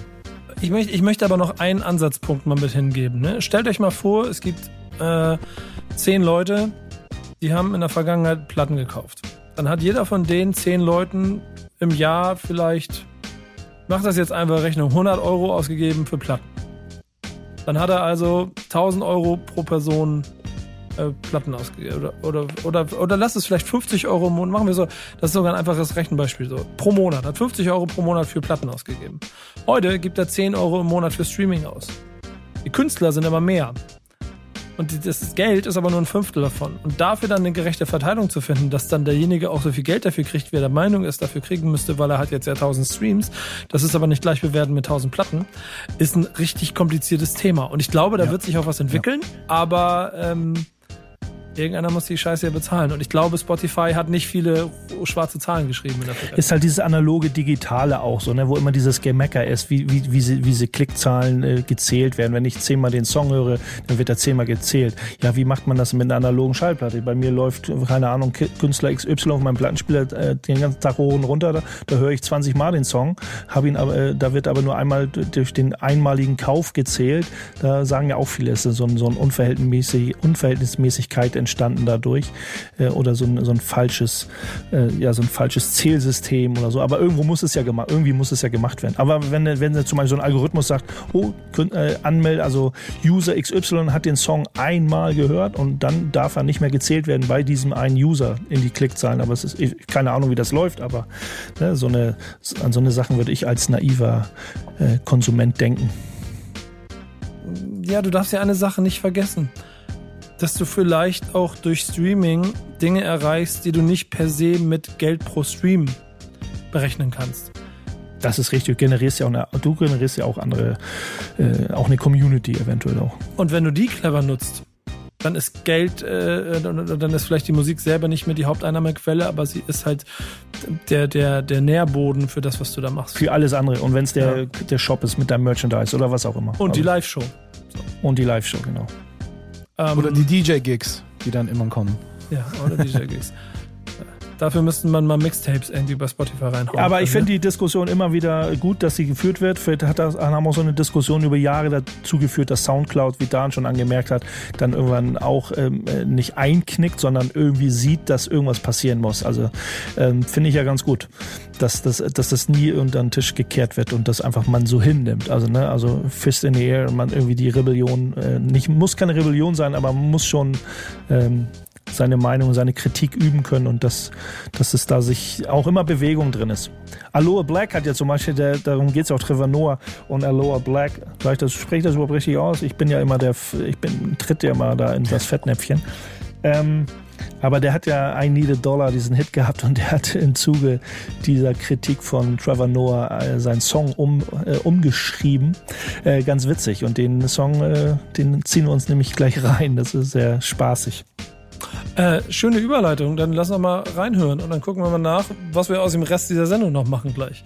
B: Ich möchte, ich möchte aber noch einen Ansatzpunkt mal mit hingeben. Ne? Stellt euch mal vor, es gibt äh, zehn Leute, die haben in der Vergangenheit Platten gekauft. Dann hat jeder von den zehn Leuten im Jahr vielleicht, macht das jetzt einfach Rechnung, 100 Euro ausgegeben für Platten. Dann hat er also 1000 Euro pro Person äh, Platten ausgegeben. Oder, oder, oder, oder lass es vielleicht 50 Euro im Monat. Machen wir so. Das ist sogar ein einfaches Rechenbeispiel. So. Pro Monat. Hat 50 Euro pro Monat für Platten ausgegeben. Heute gibt er 10 Euro im Monat für Streaming aus. Die Künstler sind immer mehr. Und das Geld ist aber nur ein Fünftel davon. Und dafür dann eine gerechte Verteilung zu finden, dass dann derjenige auch so viel Geld dafür kriegt, wie er der Meinung ist, dafür kriegen müsste, weil er hat jetzt ja 1000 Streams, das ist aber nicht gleich bewerten mit 1000 Platten, ist ein richtig kompliziertes Thema. Und ich glaube, da wird sich auch was entwickeln, aber ähm, irgendeiner muss die Scheiße ja bezahlen. Und ich glaube, Spotify hat nicht viele schwarze Zahlen geschrieben in der.
C: Ist halt dieses analoge Digitale auch so, ne, wo immer dieses Gemecker ist, wie, wie, wie, sie, wie sie Klickzahlen äh, gezählt werden. Wenn ich zehnmal den Song höre, dann wird er zehnmal gezählt. Ja, wie macht man das mit einer analogen Schallplatte? Bei mir läuft, keine Ahnung, Künstler XY auf meinem Plattenspieler äh, den ganzen Tag hoch und runter, da, da höre ich 20 Mal den Song, hab ihn aber, äh, da wird aber nur einmal durch den einmaligen Kauf gezählt. Da sagen ja auch viele, es ist so, ein, so eine Unverhältnismäßig, Unverhältnismäßigkeit entstanden dadurch äh, oder so ein, so ein falsches, äh, ja, so ein falsches Zählsystem oder so. Aber irgendwo muss es ja gemacht, irgendwie muss es ja gemacht werden. Aber wenn, wenn zum Beispiel so ein Algorithmus sagt, oh, äh, anmelde, also User XY hat den Song einmal gehört und dann darf er nicht mehr gezählt werden bei diesem einen User in die Klickzahlen. Aber es ist keine Ahnung, wie das läuft, aber ne, so eine, an so eine Sachen würde ich als naiver äh, Konsument denken.
B: ja, du darfst ja eine Sache nicht vergessen. Dass du vielleicht auch durch Streaming Dinge erreichst, die du nicht per se mit Geld pro Stream berechnen kannst.
C: Das ist richtig. Du generierst ja auch eine, du generierst ja auch andere, äh, auch eine Community eventuell auch.
B: Und wenn du die clever nutzt, dann ist Geld, äh, dann ist vielleicht die Musik selber nicht mehr die Haupteinnahmequelle, aber sie ist halt der, der, der Nährboden für das, was du da machst.
C: Für alles andere. Und wenn es der,
B: Ja.
C: der Shop ist mit deinem Merchandise oder was auch immer.
B: Und die
C: Also-
B: Live-Show.
C: Und die Live-Show, genau.
B: Ähm,
D: Oder die DJ-Gigs, die dann immer kommen.
B: Ja, oder DJ-Gigs. Dafür müssten man mal Mixtapes irgendwie bei Spotify reinhauen.
C: Aber ich
B: können,
C: finde die Diskussion immer wieder gut, dass sie geführt wird. Vielleicht hat das, haben auch so eine Diskussion über Jahre dazu geführt, dass Soundcloud, wie Dan schon angemerkt hat, dann irgendwann auch ähm, äh, nicht einknickt, sondern irgendwie sieht, dass irgendwas passieren muss. Also ähm, finde ich ja ganz gut, dass, dass, dass das nie unter den Tisch gekehrt wird und das einfach man so hinnimmt. Also, ne, also Fist in the Air und man irgendwie die Rebellion, äh, nicht, muss keine Rebellion sein, aber man muss schon ähm, seine Meinung, seine Kritik üben können und dass, dass es da sich auch immer Bewegung drin ist. Aloha Black hat ja zum Beispiel, der, darum geht es auch Trevor Noah und Aloha Black, vielleicht das, spreche das überhaupt richtig aus? Ich bin ja immer der, ich bin, tritt ja immer da in das Fettnäpfchen. Ähm, aber der hat ja I Need a Dollar diesen Hit gehabt und der hat im Zuge dieser Kritik von Trevor Noah äh, seinen Song um, äh, umgeschrieben. Äh, ganz witzig. Und den Song, äh, den ziehen wir uns nämlich gleich rein. Das ist sehr spaßig.
B: Äh, schöne Überleitung, dann lass uns mal reinhören und dann gucken wir mal nach, was wir aus dem Rest dieser Sendung noch machen gleich.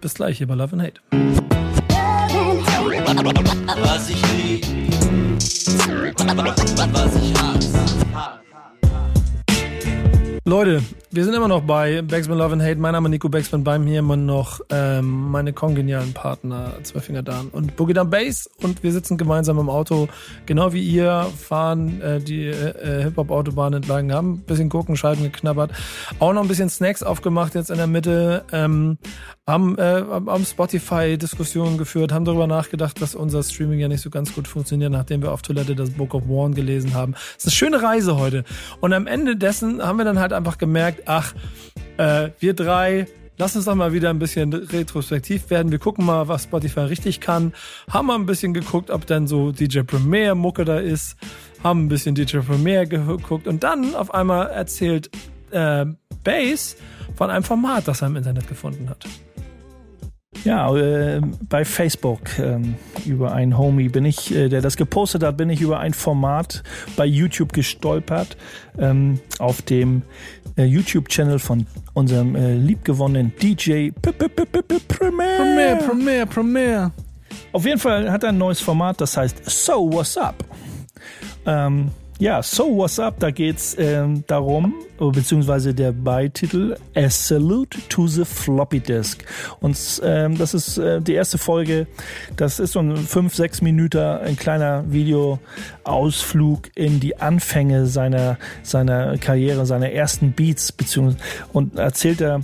B: Bis gleich hier bei Love and Hate.
A: Was ich lieb, was ich hasse.
B: Leute, wir sind immer noch bei Backspin Love and Hate. Mein Name ist Nico Backspin. Bei mir immer noch ähm, meine kongenialen Partner Zwölffinger Dan und Boogie Down Bass. Und wir sitzen gemeinsam im Auto, genau wie ihr, fahren äh, die äh, Hip-Hop-Autobahn entlang, haben ein bisschen Gurkenscheiben geknabbert, auch noch ein bisschen Snacks aufgemacht jetzt in der Mitte, ähm, haben, äh, haben Spotify-Diskussionen geführt, haben darüber nachgedacht, dass unser Streaming ja nicht so ganz gut funktioniert, nachdem wir auf Toilette das Book of Warn gelesen haben. Es ist eine schöne Reise heute. Und am Ende dessen haben wir dann halt einfach gemerkt, ach, äh, wir drei, lass uns doch mal wieder ein bisschen retrospektiv werden. Wir gucken mal, was Spotify richtig kann. Haben mal ein bisschen geguckt, ob dann so DJ Premier Mucke da ist. Haben ein bisschen DJ Premier geguckt. Und dann auf einmal erzählt äh, Bass von einem Format, das er im Internet gefunden hat.
C: Ja, äh, bei Facebook ähm, über einen Homie bin ich, äh, der das gepostet hat, bin ich über ein Format bei YouTube gestolpert ähm, auf dem äh, YouTube-Channel von unserem äh, liebgewonnenen DJ P -P -P -P -P Premier.
D: Premier, Premier.
C: Auf jeden Fall hat er ein neues Format, das heißt So What's Up. Ähm, ja, So What's Up, da geht's ähm, darum, beziehungsweise der Beititel A Salute to the Floppy Disk. Und ähm, das ist äh, die erste Folge, das ist so ein 5, 6 Minuten, ein kleiner Videoausflug in die Anfänge seiner, seiner Karriere, seiner ersten Beats, beziehungsweise und erzählt er,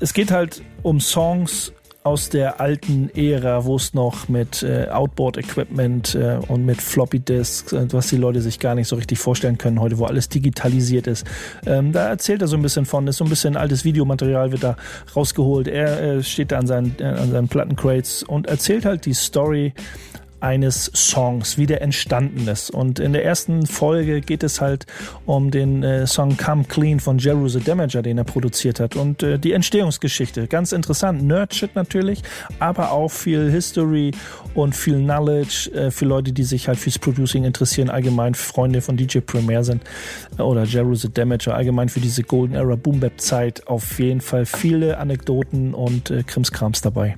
C: es geht halt um Songs, aus der alten Ära, wo es noch mit äh, Outboard-Equipment äh, und mit Floppy-Disks, was die Leute sich gar nicht so richtig vorstellen können heute, wo alles digitalisiert ist. Ähm, da erzählt er so ein bisschen von, ist so ein bisschen altes Videomaterial wird da rausgeholt. Er äh, steht da an seinen, äh, an seinen Plattencrates und erzählt halt die Story eines Songs, wie der entstanden ist. Und in der ersten Folge geht es halt um den äh, Song Come Clean von Jeru the Damager, den er produziert hat. Und äh, die Entstehungsgeschichte, ganz interessant. Nerdshit natürlich, aber auch viel History und viel Knowledge äh, für Leute, die sich halt fürs Producing interessieren, allgemein Freunde von DJ Premier sind äh, oder Jeru the Damager, allgemein für diese Golden Era Boom Bap Zeit auf jeden Fall viele Anekdoten und äh, Krimskrams dabei.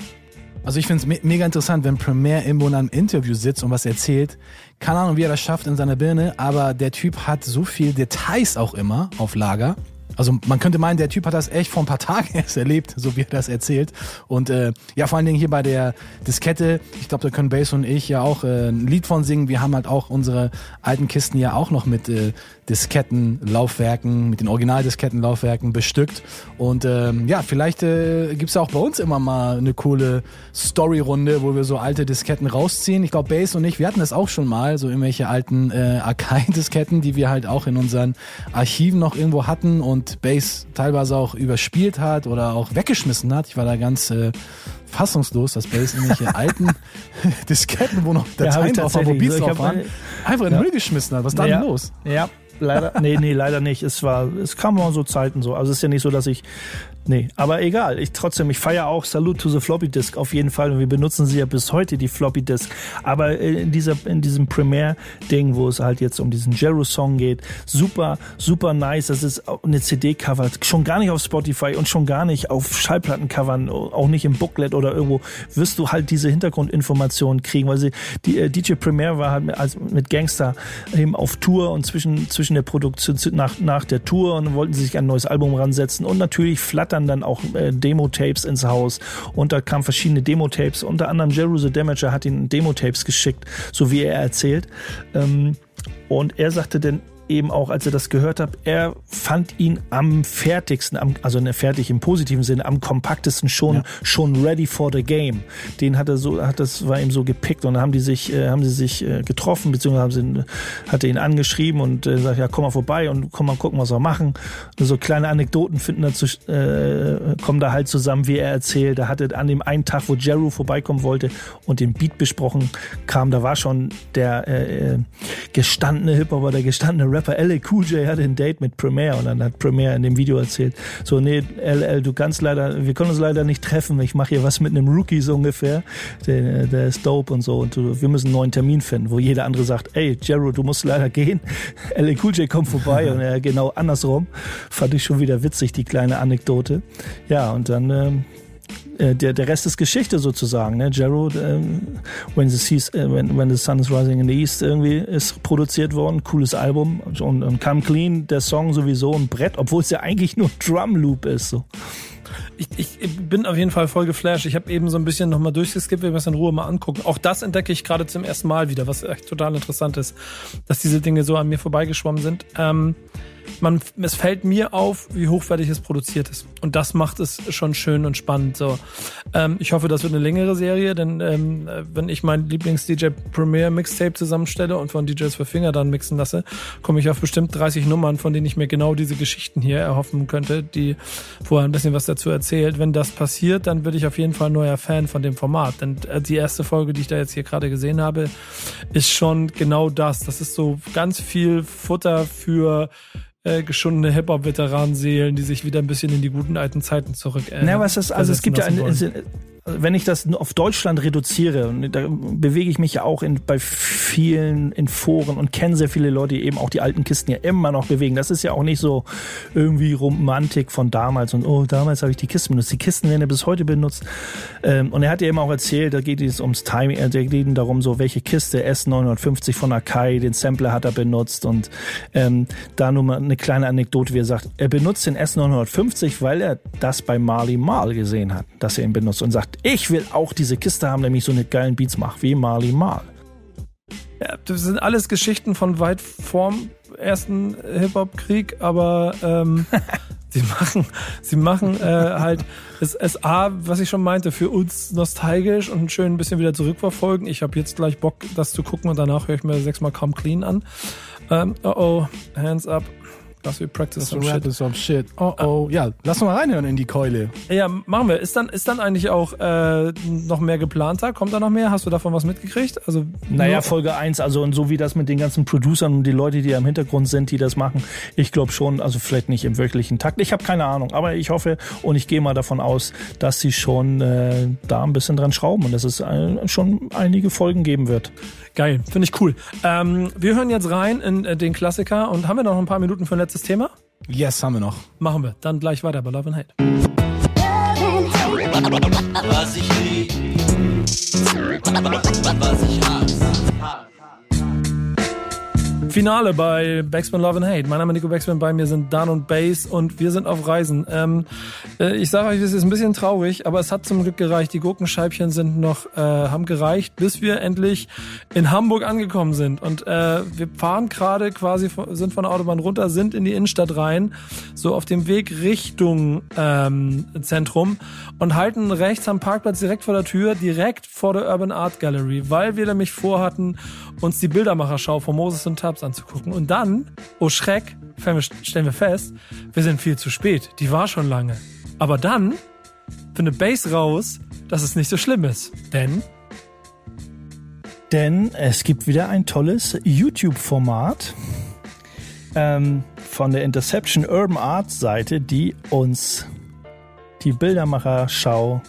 D: Also ich finde es me mega interessant, wenn Premier irgendwo in einem Interview sitzt und was erzählt. Keine Ahnung, wie er das schafft in seiner Birne, aber der Typ hat so viel Details auch immer auf Lager. Also man könnte meinen, der Typ hat das echt vor ein paar Tagen erst erlebt, so wie er das erzählt. Und äh, ja, vor allen Dingen hier bei der Diskette, ich glaube, da können Bass und ich ja auch äh, ein Lied von singen. Wir haben halt auch unsere alten Kisten ja auch noch mit äh, Diskettenlaufwerken, mit den Originaldiskettenlaufwerken bestückt. Und ähm, ja, vielleicht äh, gibt es auch bei uns immer mal eine coole Story-Runde, wo wir so alte Disketten rausziehen. Ich glaube, Bass und ich, wir hatten das auch schon mal, so irgendwelche alten äh, Akai-Disketten, die wir halt auch in unseren Archiven noch irgendwo hatten und Bass teilweise auch überspielt hat oder auch weggeschmissen hat. Ich war da ganz äh, fassungslos, dass Bass irgendwelche alten Disketten, wo noch Dateien
C: Ja,
D: wo
C: tatsächlich.
D: Beats
C: Ich
D: drauf waren, einfach in den. Müll geschmissen hat. Was ist da
C: ja.
D: denn los?
C: Ja, leider, nee, nee, leider nicht. Es war, es kam mal so Zeiten so. Also es ist ja nicht so, dass ich, nee, aber egal. Ich trotzdem, ich feiere auch Salute to the Floppy Disk auf jeden Fall und wir benutzen sie ja bis heute, die Floppy Disk. Aber in dieser, in diesem Premiere-Ding, wo es halt jetzt um diesen Jero-Song geht, super, super nice. Das ist eine CD-Cover, schon gar nicht auf Spotify und schon gar nicht auf Schallplattencovern, auch nicht im Booklet oder irgendwo, wirst du halt diese Hintergrundinformationen kriegen, weil sie, die äh, DJ Premiere war halt mit, als, mit Gangster eben auf Tour und zwischen, zwischen der Produktion nach, nach der Tour und wollten sie sich ein neues Album ransetzen und natürlich flattern dann auch äh, Demo-Tapes ins Haus. Und da kamen verschiedene Demo-Tapes, unter anderem Jeru the Damager hat ihnen Demo-Tapes geschickt, so wie er erzählt. Ähm, und er sagte dann eben auch, als er das gehört hat, er fand ihn am fertigsten, am, also ne, fertig im positiven Sinne, am kompaktesten schon,
D: Ja.
C: schon ready for the game. Den hat er so, hat das war ihm so gepickt und dann haben die sich, äh, haben sie sich äh, getroffen, beziehungsweise haben sie, hat er ihn angeschrieben und äh, sagt, ja, komm mal vorbei und komm mal gucken, was wir machen. Und so kleine Anekdoten finden dazu, äh, kommen da halt zusammen, wie er erzählt. Er hatte an dem einen Tag, wo Jeru vorbeikommen wollte und den Beat besprochen kam, da war schon der äh, äh, gestandene Hip-Hopper, der gestandene Rapper LL Cool J hatte ein Date mit Premier und dann hat Premier in dem Video erzählt, so nee, LL, du kannst leider, wir können uns leider nicht treffen, ich mache hier was mit einem Rookie so ungefähr, der, der ist dope und so und wir müssen einen neuen Termin finden, wo jeder andere sagt, ey Jero, du musst leider gehen, LL Cool J kommt vorbei und er genau andersrum, fand ich schon wieder witzig, die kleine Anekdote. Ja, und dann ähm, äh, der, der Rest ist Geschichte sozusagen. Ne? Gerald, ähm, when, the Seas, äh, when, when the Sun is Rising in the East irgendwie ist produziert worden. Cooles Album. Und, und Come Clean, der Song sowieso ein Brett, obwohl es ja eigentlich nur Drum Loop ist. So.
B: Ich, ich bin auf jeden Fall voll geflasht. Ich habe eben so ein bisschen nochmal durchgeskippt, wenn wir es in Ruhe mal angucken. Auch das entdecke ich gerade zum ersten Mal wieder, was echt total interessant ist, dass diese Dinge so an mir vorbeigeschwommen sind. Ähm, man, es fällt mir auf, wie hochwertig es produziert ist. Und das macht es schon schön und spannend. So, ähm, ich hoffe, das wird eine längere Serie, denn ähm, äh, wenn ich mein Lieblings-DJ Premiere Mixtape zusammenstelle und von DJs für Finger dann mixen lasse, komme ich auf bestimmt 30 Nummern, von denen ich mir genau diese Geschichten hier erhoffen könnte, die vorher ein bisschen was dazu erzählt. Wenn das passiert, dann würde ich auf jeden Fall neuer Fan von dem Format. Denn äh, die erste Folge, die ich da jetzt hier gerade gesehen habe, ist schon genau das. Das ist so ganz viel Futter für äh, geschundene Hip-Hop-Veteranenseelen, die sich wieder ein bisschen in die guten alten Zeiten zurück äh,
C: Na, was ist, also es gibt ja ein, wenn ich das auf Deutschland reduziere, da bewege ich mich ja auch in, bei vielen in Foren und kenne sehr viele Leute, die eben auch die alten Kisten ja immer noch bewegen. Das ist ja auch nicht so irgendwie Romantik von damals und oh, damals habe ich die Kisten benutzt. Die Kisten werden ja bis heute benutzt. Ähm, und er hat ja eben auch erzählt, da geht es ums Timing, da geht es darum, so welche Kiste S950 von Akai, den Sampler hat er benutzt und ähm, da nur mal eine kleine Anekdote, wie er sagt, er benutzt den S950, weil er das bei Marley Marl gesehen hat, dass er ihn benutzt und sagt, ich will auch diese Kiste haben, nämlich so eine geilen Beats macht wie Marley Marl.
B: Ja, das sind alles Geschichten von weit vorm ersten Hip-Hop-Krieg, aber ähm, sie machen, sie machen äh, halt es, es A, was ich schon meinte, für uns nostalgisch und schön ein bisschen wieder zurückverfolgen. Ich habe jetzt gleich Bock, das zu gucken und danach höre ich mir sechsmal Come Clean an. Ähm, oh oh, Hands up. Was wir practice some
D: So
B: shit.
D: some shit. Oh oh. Ja, lass uns mal reinhören in die Keule.
B: Ja, machen wir. Ist dann, ist dann eigentlich auch äh, noch mehr geplanter? Kommt da noch mehr? Hast du davon was mitgekriegt? Also
C: Naja,
B: nur-
C: Folge 1, also und so wie das mit den ganzen Producern und die Leute, die da im Hintergrund sind, die das machen, ich glaube schon, also vielleicht nicht im wöchentlichen Takt. Ich habe keine Ahnung, aber ich hoffe und ich gehe mal davon aus, dass sie schon äh, da ein bisschen dran schrauben und dass es äh, schon einige Folgen geben wird.
B: Geil, finde ich cool. Ähm, wir hören jetzt rein in äh, den Klassiker und haben wir noch ein paar Minuten für ein letztes Thema?
D: Yes, haben wir noch.
B: Machen wir. Dann gleich weiter bei Love and Hate.
A: Was ich lieb, was ich hasse.
B: Finale bei Backspin Love and Hate. Mein Name ist Nico Backspin, bei mir sind Dan und Bass und wir sind auf Reisen. Ähm, äh, ich sage euch, es ist ein bisschen traurig, aber es hat zum Glück gereicht. Die Gurkenscheibchen sind noch, äh, haben gereicht, bis wir endlich in Hamburg angekommen sind. Und äh, wir fahren gerade quasi, sind von der Autobahn runter, sind in die Innenstadt rein, so auf dem Weg Richtung ähm, Zentrum und halten rechts am Parkplatz direkt vor der Tür, direkt vor der Urban Art Gallery, weil wir nämlich vorhatten, uns die Bildermacherschau von Moses und Tabs anzugucken. Und dann, oh Schreck, stellen wir- fest, wir sind viel zu spät. Die war schon lange. Aber dann findet Base raus, dass es nicht so schlimm ist. Denn
C: Denn es gibt wieder ein tolles YouTube-Format ähm, von der Interception Urban Art Seite, die uns die Bildermacher-Schau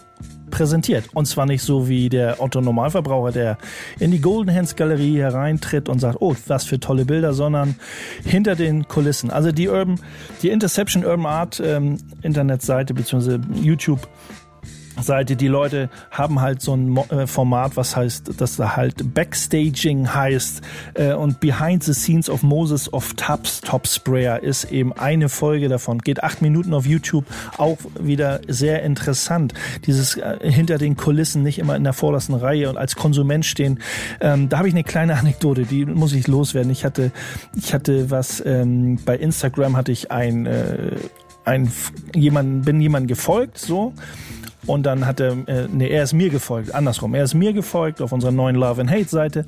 C: präsentiert. Und zwar nicht so wie der Otto Normalverbraucher, der in die Golden Hands Galerie hereintritt und sagt, oh, was für tolle Bilder, sondern hinter den Kulissen. Also die Urban, die Interception Urban Art ähm, Internetseite bzw. YouTube Seite. Die Leute haben halt so ein äh, Format, was heißt, dass da halt Backstaging heißt äh, und Behind the Scenes of Moses of Tubs Top Sprayer ist eben eine Folge davon. Geht acht Minuten auf YouTube, auch wieder sehr interessant. Dieses äh, hinter den Kulissen, nicht immer in der vordersten Reihe und als Konsument stehen. Ähm, da habe ich eine kleine Anekdote, die muss ich loswerden. Ich hatte, ich hatte was ähm, bei Instagram hatte ich ein äh, ein jemand bin jemand gefolgt so und dann hat er, äh, nee, er ist mir gefolgt, andersrum. Er ist mir gefolgt auf unserer neuen Love and Hate Seite.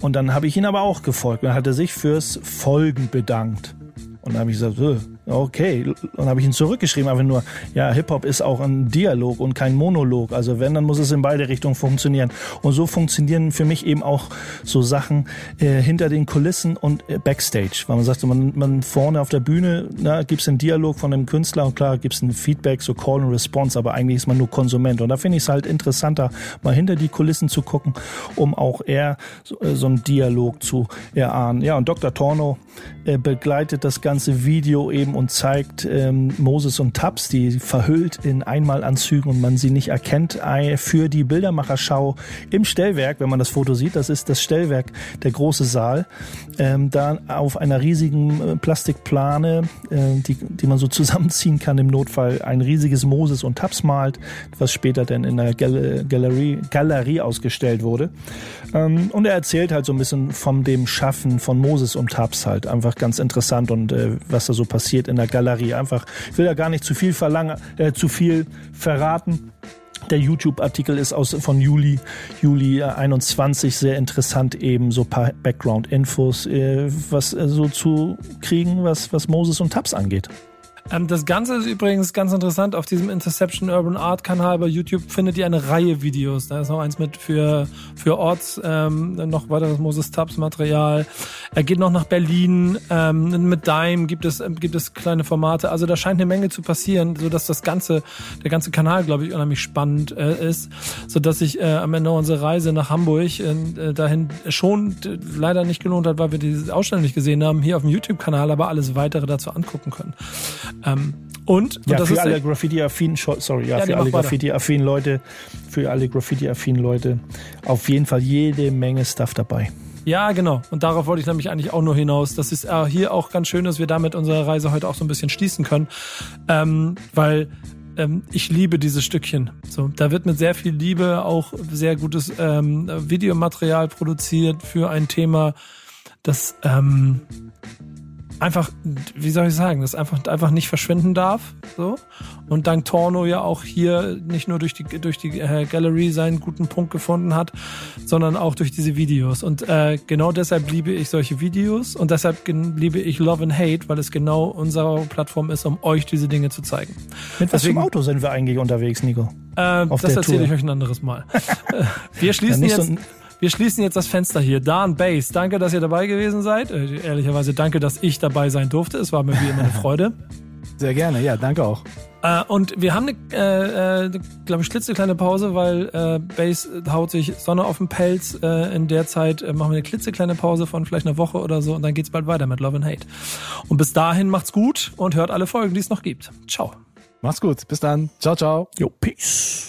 C: Und dann habe ich ihn aber auch gefolgt. Und dann hat er sich fürs Folgen bedankt. Und dann habe ich gesagt, äh, okay. Und dann habe ich ihn zurückgeschrieben, einfach nur, ja, Hip-Hop ist auch ein Dialog und kein Monolog. Also wenn, dann muss es in beide Richtungen funktionieren. Und so funktionieren für mich eben auch so Sachen äh, hinter den Kulissen und äh, Backstage. Weil man sagt, man, man vorne auf der Bühne, na, gibt es einen Dialog von dem Künstler und klar gibt es ein Feedback, so Call and Response, aber eigentlich ist man nur Konsument. Und da finde ich es halt interessanter, mal hinter die Kulissen zu gucken, um auch eher so, äh, so einen Dialog zu erahnen. Ja, und Dr. Torno äh, begleitet das ganze Video eben und zeigt ähm, Moses und Tabs, die verhüllt in Einmalanzügen und man sie nicht erkennt, für die Bildermacherschau im Stellwerk, wenn man das Foto sieht, das ist das Stellwerk, der große Saal, ähm, da auf einer riesigen äh, Plastikplane, äh, die, die man so zusammenziehen kann im Notfall, ein riesiges Moses und Tabs malt, was später dann in der Gal Galerie, Galerie ausgestellt wurde. Ähm, und er erzählt halt so ein bisschen von dem Schaffen von Moses und Tabs halt. Einfach ganz interessant und äh, was da so passiert in der Galerie. Einfach, ich will da gar nicht zu viel verlangen, äh, zu viel verraten. Der YouTube-Artikel ist aus von Juli, Juli äh, 21 sehr interessant, eben so paar Background-Infos, äh, was äh, so zu kriegen, was, was Moses und Tabs angeht.
B: Ähm, das Ganze ist übrigens ganz interessant. Auf diesem Interception Urban Art Kanal bei YouTube findet ihr eine Reihe Videos. Da ist noch eins mit für, für Orts, ähm, noch weiteres Moses Tabs Material. Er geht noch nach Berlin. Ähm, mit Dime gibt es, ähm, gibt es kleine Formate. Also da scheint eine Menge zu passieren, so dass das ganze, der ganze Kanal, glaube ich, unheimlich spannend äh, ist, so dass sich äh, am Ende unsere Reise nach Hamburg äh, dahin schon äh, leider nicht gelohnt hat, weil wir diese Ausstellung nicht gesehen haben, hier auf dem YouTube-Kanal, aber alles weitere dazu angucken können. Ähm, und,
C: Ja,
B: und das
C: für alle Graffiti-affinen, sorry, ja,
B: Ja,
C: für alle. Graffiti-affinen Leute, für alle Graffiti-affinen Leute auf jeden Fall jede Menge Stuff dabei.
B: Ja, genau. Und darauf wollte ich nämlich eigentlich auch nur hinaus. Das ist äh, hier auch ganz schön, dass wir damit unsere Reise heute auch so ein bisschen schließen können. Ähm, weil ähm, ich liebe dieses Stückchen. So, da wird mit sehr viel Liebe auch sehr gutes ähm, Videomaterial produziert für ein Thema, das ähm, einfach, wie soll ich sagen, das einfach, einfach nicht verschwinden darf. So. Und dank Torno ja auch hier nicht nur durch die, durch die äh, Gallery seinen guten Punkt gefunden hat, sondern auch durch diese Videos. Und äh, genau deshalb liebe ich solche Videos und deshalb liebe ich Love and Hate, weil es genau unsere Plattform ist, um euch diese Dinge zu zeigen.
C: Mit was für Auto sind wir eigentlich unterwegs, Nico?
B: Äh, das erzähle ich euch ein anderes Mal. Wir schließen ja, jetzt. So wir schließen jetzt das Fenster hier. Dan Base, danke, dass ihr dabei gewesen seid. Äh, ehrlicherweise danke, dass ich dabei sein durfte. Es war mir wie immer eine Freude.
D: Sehr gerne, ja, danke auch.
B: Äh, und wir haben eine, äh, äh, glaube ich, klitzekleine Pause, weil äh, Base haut sich Sonne auf den Pelz. Äh, in der Zeit äh, machen wir eine klitzekleine Pause von vielleicht einer Woche oder so und dann geht's bald weiter mit Love and Hate. Und bis dahin macht's gut und hört alle Folgen, die es noch gibt. Ciao.
D: Macht's gut. Bis dann. Ciao, ciao.
C: Jo, peace.